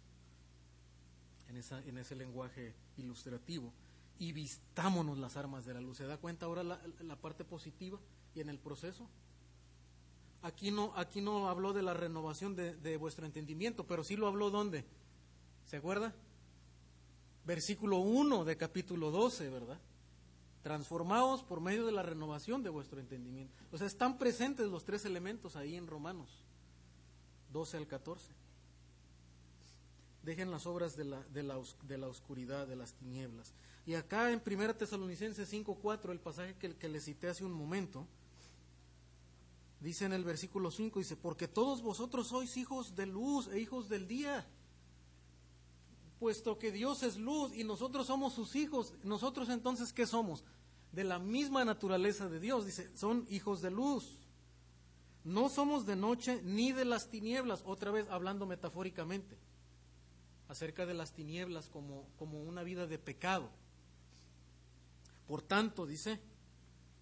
en, ese lenguaje ilustrativo y vistámonos las armas de la luz. ¿Se da cuenta ahora la, parte positiva y en el proceso? Aquí no, aquí no habló de la renovación de, de vuestro entendimiento, pero sí lo habló ¿dónde? ¿Se acuerda? Versículo 1 de capítulo 12, ¿verdad? Transformaos por medio de la renovación de vuestro entendimiento. O sea, están presentes los tres elementos ahí en Romanos 12 al 14 dejen las obras de la, de la, de la oscuridad, de las tinieblas. Y acá en 1 Tesalonicenses 5.4, el pasaje que, que le cité hace un momento, dice en el versículo 5, dice, porque todos vosotros sois hijos de luz e hijos del día, puesto que Dios es luz y nosotros somos sus hijos, nosotros entonces, ¿qué somos? De la misma naturaleza de Dios, dice, son hijos de luz. No somos de noche ni de las tinieblas, otra vez hablando metafóricamente acerca de las tinieblas como, como una vida de pecado. Por tanto, dice,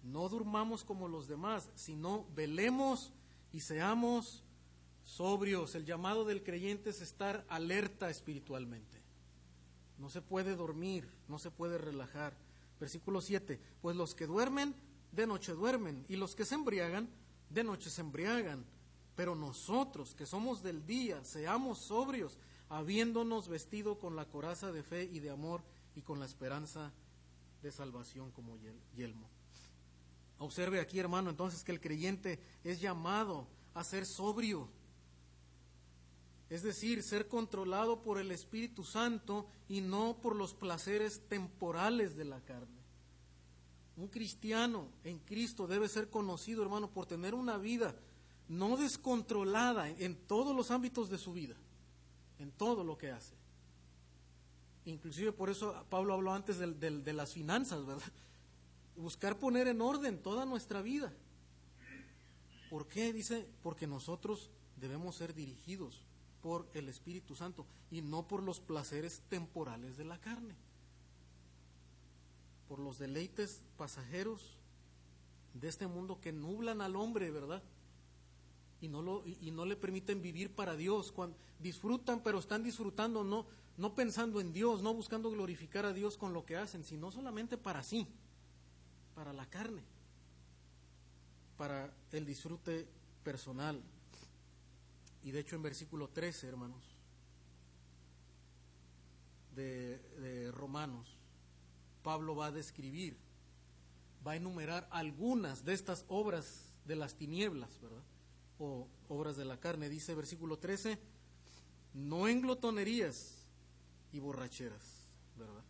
no durmamos como los demás, sino velemos y seamos sobrios. El llamado del creyente es estar alerta espiritualmente. No se puede dormir, no se puede relajar. Versículo 7, pues los que duermen, de noche duermen, y los que se embriagan, de noche se embriagan. Pero nosotros, que somos del día, seamos sobrios, habiéndonos vestido con la coraza de fe y de amor y con la esperanza de salvación como yelmo. Observe aquí, hermano, entonces que el creyente es llamado a ser sobrio, es decir, ser controlado por el Espíritu Santo y no por los placeres temporales de la carne. Un cristiano en Cristo debe ser conocido, hermano, por tener una vida no descontrolada en todos los ámbitos de su vida, en todo lo que hace. Inclusive por eso Pablo habló antes de, las finanzas, ¿verdad? Buscar poner en orden toda nuestra vida. ¿Por qué? Dice, porque nosotros debemos ser dirigidos por el Espíritu Santo y no por los placeres temporales de la carne, por los deleites pasajeros de este mundo que nublan al hombre, ¿verdad? Y no, lo, y no le permiten vivir para Dios. Cuando disfrutan, pero están disfrutando no, no pensando en Dios, no buscando glorificar a Dios con lo que hacen, sino solamente para sí, para la carne, para el disfrute personal. Y de hecho en versículo 13, hermanos, de, Romanos, Pablo va a describir, va a enumerar algunas de estas obras de las tinieblas, ¿verdad? O obras de la carne. Dice versículo 13, no en glotonerías y borracheras, ¿verdad?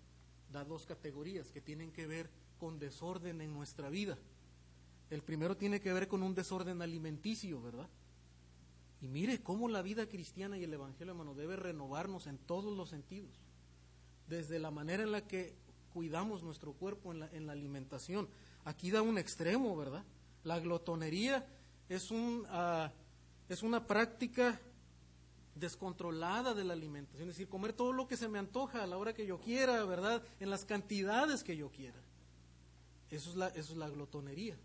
Da dos categorías que tienen que ver con desorden en nuestra vida. El primero tiene que ver con un desorden alimenticio, ¿verdad? Y mire cómo la vida cristiana y el Evangelio, hermano, debe renovarnos en todos los sentidos. Desde la manera en la que cuidamos nuestro cuerpo en la, en la alimentación. Aquí da un extremo, ¿verdad? La glotonería es, un, uh, es una práctica descontrolada de la alimentación, es decir, comer todo lo que se me antoja a la hora que yo quiera, ¿verdad? En las cantidades que yo quiera. Eso es la, eso es la glotonería.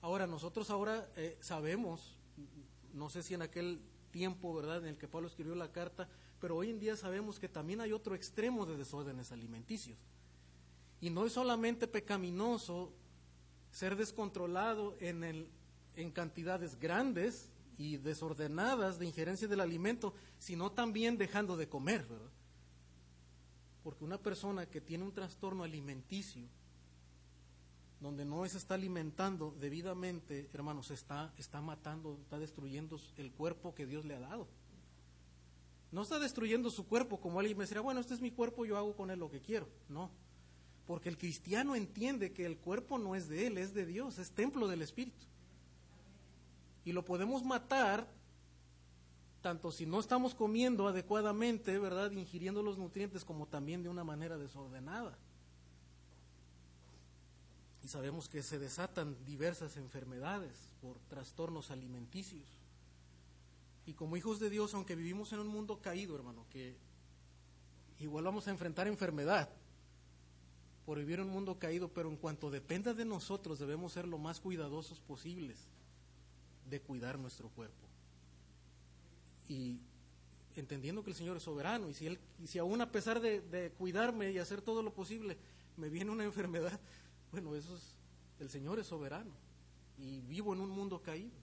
Ahora, nosotros ahora eh, sabemos, no sé si en aquel tiempo, ¿verdad?, en el que Pablo escribió la carta, pero hoy en día sabemos que también hay otro extremo de desórdenes alimenticios. Y no es solamente pecaminoso ser descontrolado en, el, en cantidades grandes y desordenadas de injerencia del alimento, sino también dejando de comer, ¿verdad? Porque una persona que tiene un trastorno alimenticio, donde no se está alimentando debidamente, hermanos, está, está matando, está destruyendo el cuerpo que Dios le ha dado. No está destruyendo su cuerpo como alguien me dirá, bueno, este es mi cuerpo, yo hago con él lo que quiero. No, porque el cristiano entiende que el cuerpo no es de él, es de Dios, es templo del Espíritu. Y lo podemos matar tanto si no estamos comiendo adecuadamente, ¿verdad? Ingiriendo los nutrientes como también de una manera desordenada y sabemos que se desatan diversas enfermedades por trastornos alimenticios. Y como hijos de Dios, aunque vivimos en un mundo caído, hermano, que igual vamos a enfrentar enfermedad por vivir en un mundo caído, pero en cuanto dependa de nosotros, debemos ser lo más cuidadosos posibles de cuidar nuestro cuerpo. Y entendiendo que el Señor es soberano, y si, él, y si aún a pesar de, de cuidarme y hacer todo lo posible, me viene una enfermedad, bueno, eso es, el Señor es soberano y vivo en un mundo caído.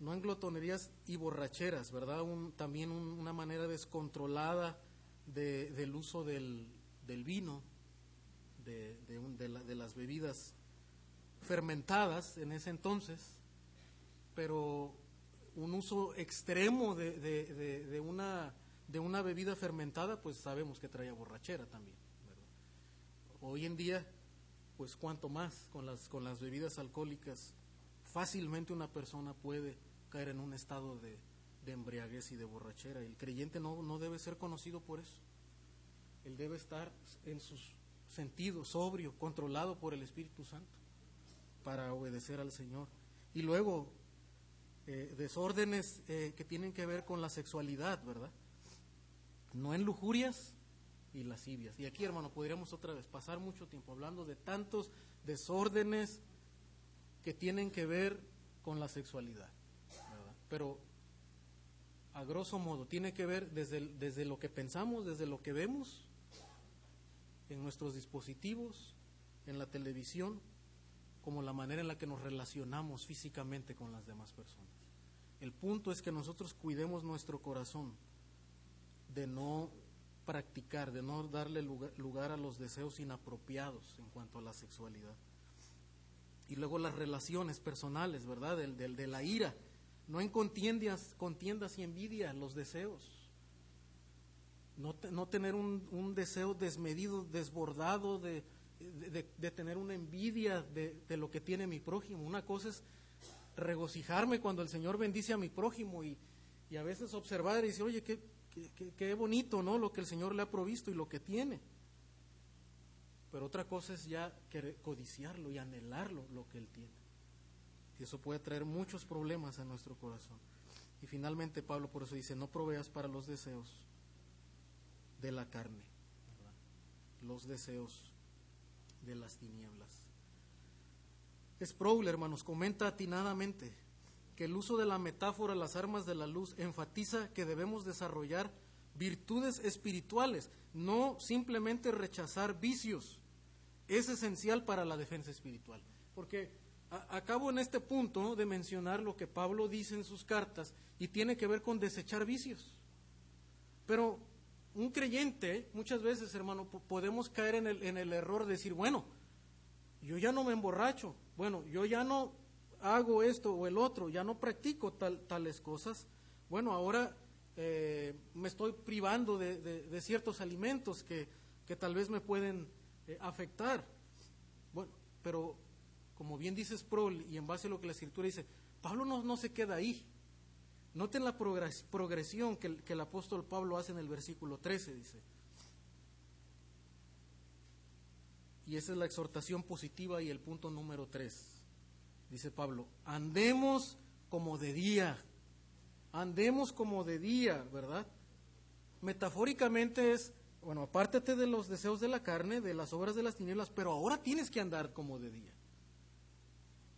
No en glotonerías y borracheras, ¿verdad? también una manera descontrolada del uso del, vino, de, de, las bebidas fermentadas en ese entonces, pero un uso extremo de, una, de una bebida fermentada, pues sabemos que trae borrachera también. Hoy en día, pues cuanto más con las, con las bebidas alcohólicas, fácilmente una persona puede caer en un estado de, embriaguez y de borrachera. El creyente no, no debe ser conocido por eso. Él debe estar en sus sentidos, sobrio, controlado por el Espíritu Santo, para obedecer al Señor. Y luego, eh, desórdenes eh, que tienen que ver con la sexualidad, ¿verdad? No en lujurias, y lascivias. Y aquí, hermano, podríamos otra vez pasar mucho tiempo hablando de tantos desórdenes que tienen que ver con la sexualidad. Pero, a grosso modo, tiene que ver desde, desde lo que pensamos, desde lo que vemos en nuestros dispositivos, en la televisión, como la manera en la que nos relacionamos físicamente con las demás personas. El punto es que nosotros cuidemos nuestro corazón de no practicar, de no darle lugar, a los deseos inapropiados en cuanto a la sexualidad. Y luego las relaciones personales, ¿verdad? Del, de la ira. No en contiendas, contiendas y envidia, los deseos. No, no tener un, un, deseo desmedido, desbordado de, de, tener una envidia de, de, lo que tiene mi prójimo. Una cosa es regocijarme cuando el Señor bendice a mi prójimo y, y a veces observar y decir, oye, qué, qué, bonito, ¿no? Lo que el Señor le ha provisto y lo que tiene. Pero otra cosa es ya codiciarlo y anhelarlo, lo que Él tiene. Y eso puede traer muchos problemas a nuestro corazón. Y finalmente Pablo por eso dice, no proveas para los deseos de la carne, los deseos de las tinieblas. Sproul, hermanos, comenta atinadamente que el uso de la metáfora las armas de la luz enfatiza que debemos desarrollar virtudes espirituales, no simplemente rechazar vicios. Es esencial para la defensa espiritual. Porque acabo en este punto de mencionar lo que Pablo dice en sus cartas y tiene que ver con desechar vicios. Pero un creyente, muchas veces, hermano, podemos caer en el, en el error de decir, bueno, yo ya no me emborracho, bueno, yo ya no hago esto o el otro, ya no practico tales cosas, bueno, ahora eh, me estoy privando de, ciertos alimentos que, tal vez me pueden eh, afectar. Bueno, pero como bien dice Sproul y en base a lo que la escritura dice, Pablo no, no se queda ahí. Noten la progresión que el apóstol Pablo hace en el versículo 13, dice. Y esa es la exhortación positiva y el punto número 3 dice Pablo, andemos como de día, andemos como de día, ¿verdad? Metafóricamente es, bueno, apártate de los deseos de la carne, de las obras de las tinieblas, pero ahora tienes que andar como de día.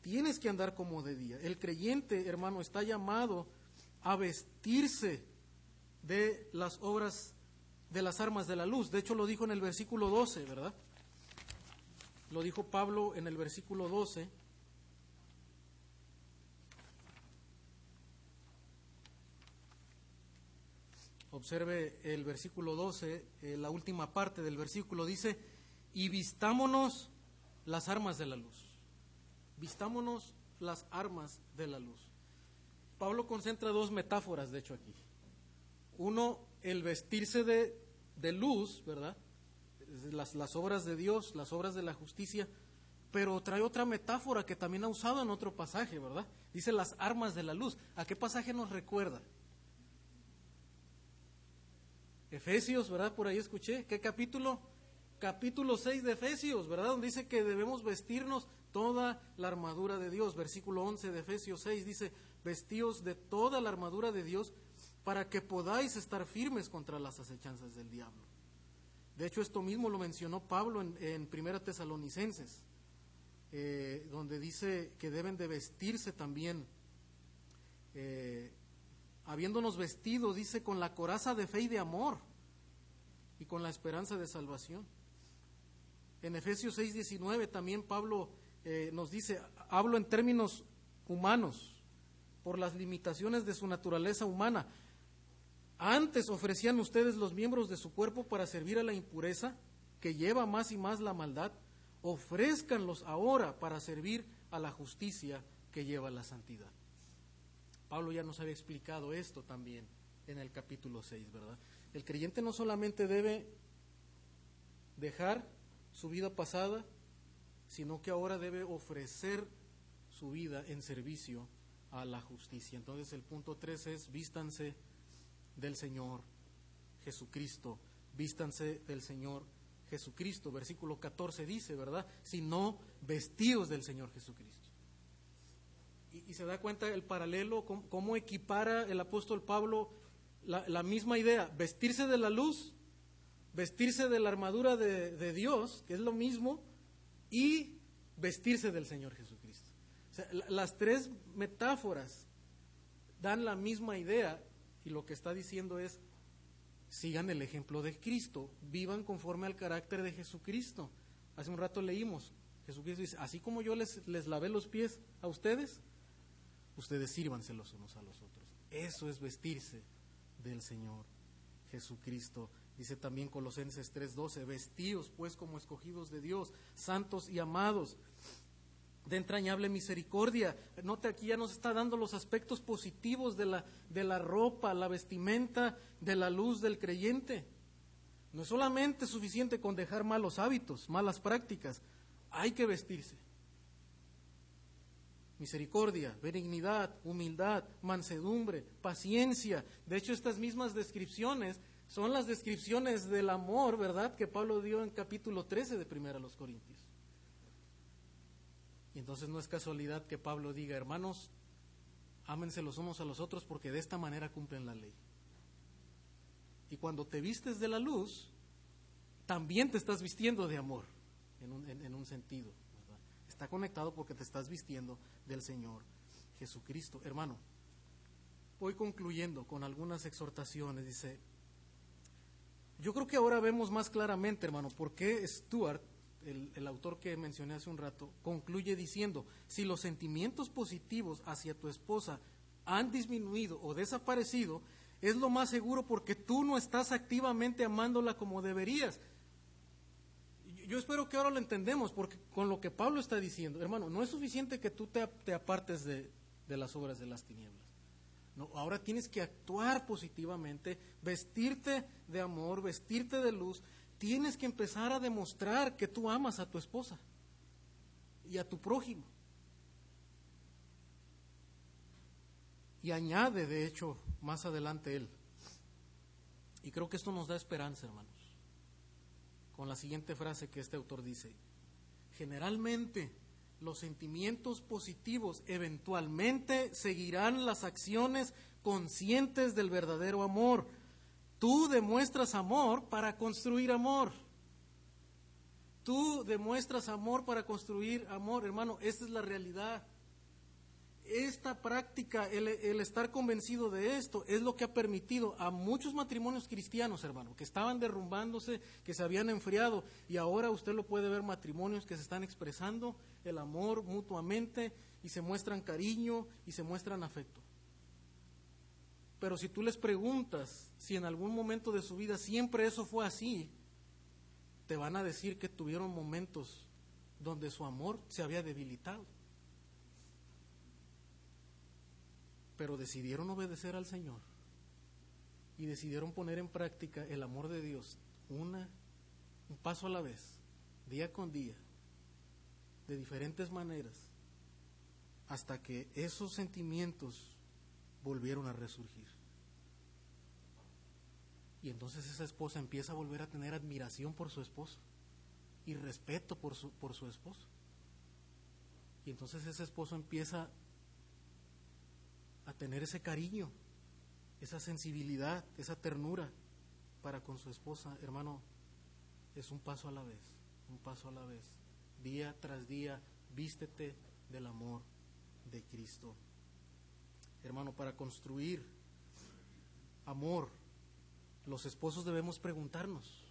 Tienes que andar como de día. El creyente, hermano, está llamado a vestirse de las obras de las armas de la luz. De hecho, lo dijo en el versículo 12, ¿verdad? Lo dijo Pablo en el versículo 12. Observe el versículo 12, eh, la última parte del versículo dice, y vistámonos las armas de la luz. Vistámonos las armas de la luz. Pablo concentra dos metáforas, de hecho, aquí. Uno, el vestirse de, luz, ¿verdad? Las, las obras de Dios, las obras de la justicia, pero trae otra metáfora que también ha usado en otro pasaje, ¿verdad? Dice las armas de la luz. ¿A qué pasaje nos recuerda? Efesios, ¿verdad? Por ahí escuché. ¿Qué capítulo? Capítulo 6 de Efesios, ¿verdad? Donde dice que debemos vestirnos toda la armadura de Dios. Versículo 11 de Efesios 6 dice, vestíos de toda la armadura de Dios para que podáis estar firmes contra las acechanzas del diablo. De hecho, esto mismo lo mencionó Pablo en, Primera Tesalonicenses, eh, donde dice que deben de vestirse también eh, habiéndonos vestido, dice, con la coraza de fe y de amor y con la esperanza de salvación. En Efesios 6:19 también Pablo eh, nos dice, hablo en términos humanos, por las limitaciones de su naturaleza humana. Antes ofrecían ustedes los miembros de su cuerpo para servir a la impureza, que lleva más y más la maldad. Ofrézcanlos ahora para servir a la justicia que lleva la santidad. Pablo ya nos había explicado esto también en el capítulo 6, ¿verdad? El creyente no solamente debe dejar su vida pasada, sino que ahora debe ofrecer su vida en servicio a la justicia. Entonces el punto 3 es vístanse del Señor Jesucristo, vístanse del Señor Jesucristo. Versículo 14 dice, ¿verdad? Si no, vestidos del Señor Jesucristo y, se da cuenta el paralelo, cómo, equipara el apóstol Pablo la, misma idea, vestirse de la luz, vestirse de la armadura de, Dios, que es lo mismo, y vestirse del Señor Las tres metáforas dan la misma idea y lo que está diciendo es, sigan el ejemplo de Cristo, vivan conforme al carácter de Jesucristo. Hace un rato leímos, Jesucristo dice, así como yo les, les lavé los pies a ustedes, ustedes sírvanse los unos a los otros. Eso es vestirse del Señor Jesucristo. Dice también Colosenses 3:12, vestidos pues como escogidos de Dios, santos y amados, de entrañable misericordia. Note aquí ya nos está dando los aspectos positivos de la, de la ropa, la vestimenta, de la luz del creyente. No es solamente suficiente con dejar malos hábitos, malas prácticas, hay que vestirse. Misericordia, benignidad, humildad, mansedumbre, paciencia. De hecho, estas mismas descripciones son las descripciones del amor, ¿verdad?, que Pablo dio en capítulo 13 de Primera a los Corintios. Y entonces no es casualidad que Pablo diga, hermanos, ámense los unos a los otros porque de esta manera cumplen la ley. Y cuando te vistes de la luz, también te estás vistiendo de amor, en un, en, un sentido. Está conectado porque te estás vistiendo del Señor Jesucristo. Hermano, voy concluyendo con algunas exhortaciones. Dice, yo creo que ahora vemos más claramente, hermano, por qué Stuart, el, autor que mencioné hace un rato, concluye diciendo, si los sentimientos positivos hacia tu esposa han disminuido o desaparecido, es lo más seguro porque tú no estás activamente amándola como deberías. Yo espero que ahora lo entendemos, porque con lo que Pablo está diciendo, hermano, no es suficiente que tú te, te apartes de, de las obras de las tinieblas. No, ahora tienes que actuar positivamente, vestirte de amor, vestirte de luz. Tienes que empezar a demostrar que tú amas a tu esposa y a tu prójimo. Y añade, de hecho, más adelante él. Y creo que esto nos da esperanza, hermanos. Con la siguiente frase que este autor dice. Generalmente los sentimientos positivos eventualmente seguirán las acciones conscientes del verdadero amor. Tú demuestras amor para construir amor. Tú demuestras amor para construir amor, hermano. Esta es la realidad esta práctica, el, estar convencido de esto, es lo que ha permitido a muchos matrimonios cristianos, hermano, que estaban derrumbándose, que se habían enfriado, y ahora usted lo puede ver matrimonios que se están expresando el amor mutuamente y se muestran cariño y se muestran afecto. Pero si tú les preguntas si en algún momento de su vida siempre eso fue así, te van a decir que tuvieron momentos donde su amor se había debilitado. Pero decidieron obedecer al Señor y decidieron poner en práctica el amor de Dios una, un paso a la vez, día con día, de diferentes maneras, hasta que esos sentimientos volvieron a resurgir. Y entonces esa esposa empieza a volver a tener admiración por su esposo y respeto por su, por su esposo. Y entonces ese esposo empieza a tener ese cariño, esa sensibilidad, esa ternura para con su esposa, hermano, es un paso a la vez, un paso a la vez. Día tras día, vístete del amor de Cristo. Hermano, para construir amor, los esposos debemos preguntarnos.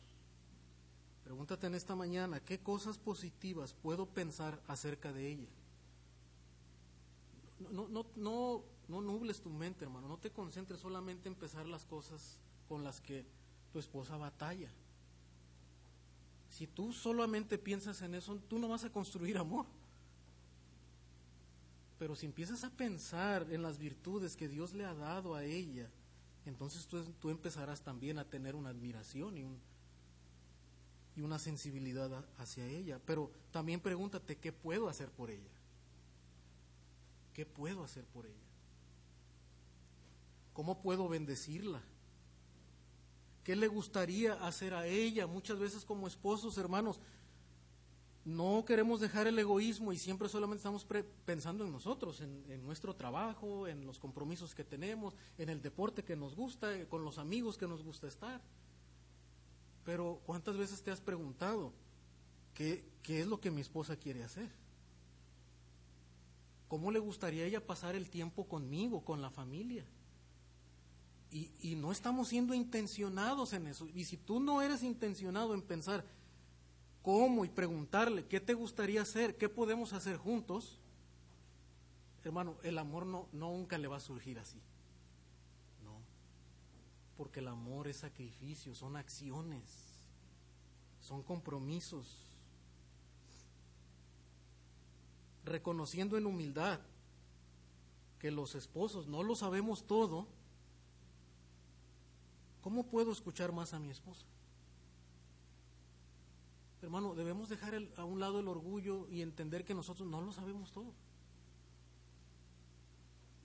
Pregúntate en esta mañana, ¿qué cosas positivas puedo pensar acerca de ella? No, no, no, no nubles tu mente, hermano. No te concentres solamente en pensar las cosas con las que tu esposa batalla. Si tú solamente piensas en eso, tú no vas a construir amor. Pero si empiezas a pensar en las virtudes que Dios le ha dado a ella, entonces tú, tú empezarás también a tener una admiración y, un, y una sensibilidad hacia ella. Pero también pregúntate, ¿qué puedo hacer por ella? ¿Qué puedo hacer por ella? ¿Cómo puedo bendecirla? ¿Qué le gustaría hacer a ella? Muchas veces como esposos, hermanos, no queremos dejar el egoísmo y siempre solamente estamos pensando en nosotros, en, nuestro trabajo, en los compromisos que tenemos, en el deporte que nos gusta, con los amigos que nos gusta estar. Pero ¿cuántas veces te has preguntado qué, qué es lo que mi esposa quiere hacer? ¿Cómo le gustaría ella pasar el tiempo conmigo, con la familia? Y, no estamos siendo intencionados en eso. Y si tú no eres intencionado en pensar cómo y preguntarle, ¿qué te gustaría hacer? ¿Qué podemos hacer juntos? Hermano, el amor no, nunca le va a surgir así. No. Porque el amor es sacrificio, son acciones, son compromisos. Reconociendo en humildad que los esposos no lo sabemos todo, ¿cómo puedo escuchar más a mi esposa? Hermano, debemos dejar a un lado el orgullo y entender que nosotros no lo sabemos todo.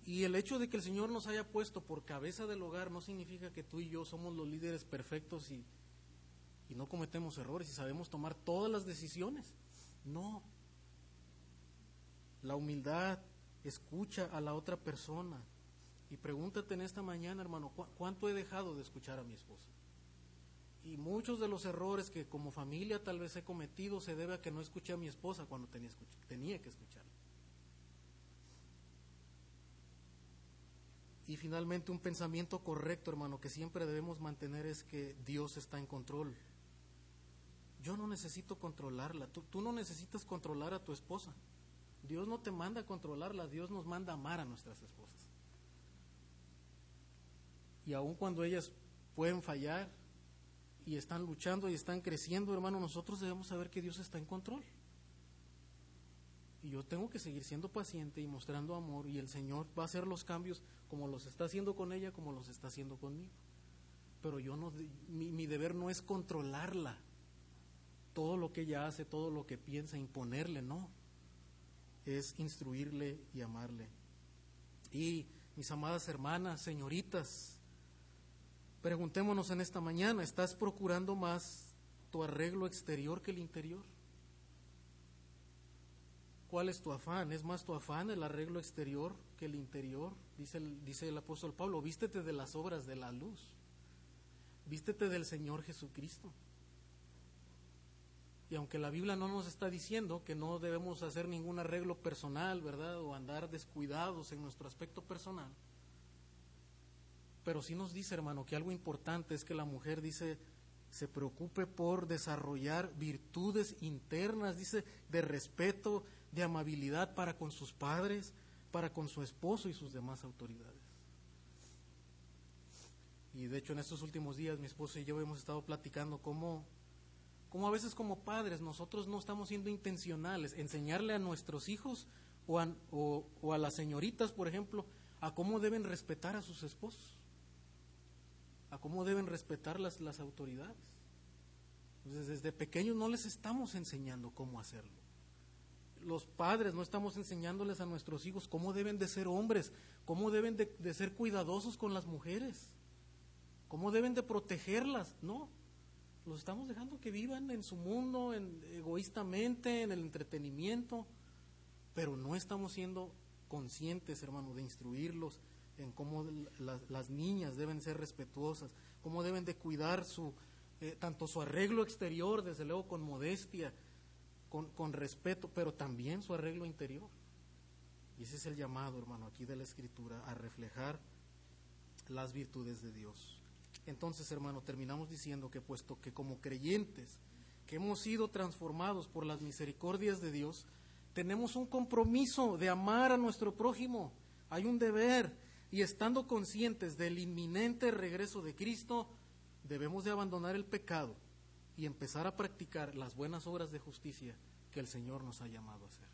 Y el hecho de que el Señor nos haya puesto por cabeza del hogar no significa que tú y yo somos los líderes perfectos y, y no cometemos errores y sabemos tomar todas las decisiones. No. La humildad escucha a la otra persona. Y pregúntate en esta mañana, hermano, ¿cuánto he dejado de escuchar a mi esposa? Y muchos de los errores que como familia tal vez he cometido se debe a que no escuché a mi esposa cuando tenía, tenía que escucharla. Y finalmente un pensamiento correcto, hermano, que siempre debemos mantener es que Dios está en control. Yo no necesito controlarla, tú, tú no necesitas controlar a tu esposa. Dios no te manda a controlarla, Dios nos manda a amar a nuestras esposas. Y aun cuando ellas pueden fallar y están luchando y están creciendo, hermano, nosotros debemos saber que Dios está en control. Y yo tengo que seguir siendo paciente y mostrando amor y el Señor va a hacer los cambios como los está haciendo con ella, como los está haciendo conmigo. Pero yo no, mi, mi deber no es controlarla, todo lo que ella hace, todo lo que piensa, imponerle, no. Es instruirle y amarle. Y mis amadas hermanas, señoritas, preguntémonos en esta mañana, ¿estás procurando más tu arreglo exterior que el interior? ¿Cuál es tu afán? ¿Es más tu afán el arreglo exterior que el interior? Dice el, dice el apóstol Pablo, vístete de las obras de la luz, vístete del Señor Jesucristo. Y aunque la Biblia no nos está diciendo que no debemos hacer ningún arreglo personal, ¿verdad? O andar descuidados en nuestro aspecto personal. Pero sí nos dice, hermano, que algo importante es que la mujer dice, se preocupe por desarrollar virtudes internas, dice, de respeto, de amabilidad para con sus padres, para con su esposo y sus demás autoridades. Y de hecho en estos últimos días mi esposo y yo hemos estado platicando cómo, cómo a veces como padres nosotros no estamos siendo intencionales, enseñarle a nuestros hijos o a, o a las señoritas, por ejemplo, a cómo deben respetar a sus esposos, a cómo deben respetar las, las autoridades. Entonces desde pequeños no les estamos enseñando cómo hacerlo los padres no estamos enseñándoles a nuestros hijos cómo deben de ser hombres, cómo deben de, ser cuidadosos con las mujeres, cómo deben de protegerlas, no. Los estamos dejando que vivan en su mundo, en, egoístamente, en el entretenimiento, pero no estamos siendo conscientes, hermano, de instruirlos en cómo las niñas deben ser respetuosas, cómo deben de cuidar su, eh, tanto su arreglo exterior, desde luego con modestia, con, respeto, pero también su arreglo interior. Y ese es el llamado, hermano, aquí de la Escritura, a reflejar las virtudes de Dios. Entonces, hermano, terminamos diciendo que puesto que como creyentes, que hemos sido transformados por las misericordias de Dios, tenemos un compromiso de amar a nuestro prójimo, hay un deber, y estando conscientes del inminente regreso de Cristo, debemos de abandonar el pecado y empezar a practicar las buenas obras de justicia que el Señor nos ha llamado a hacer.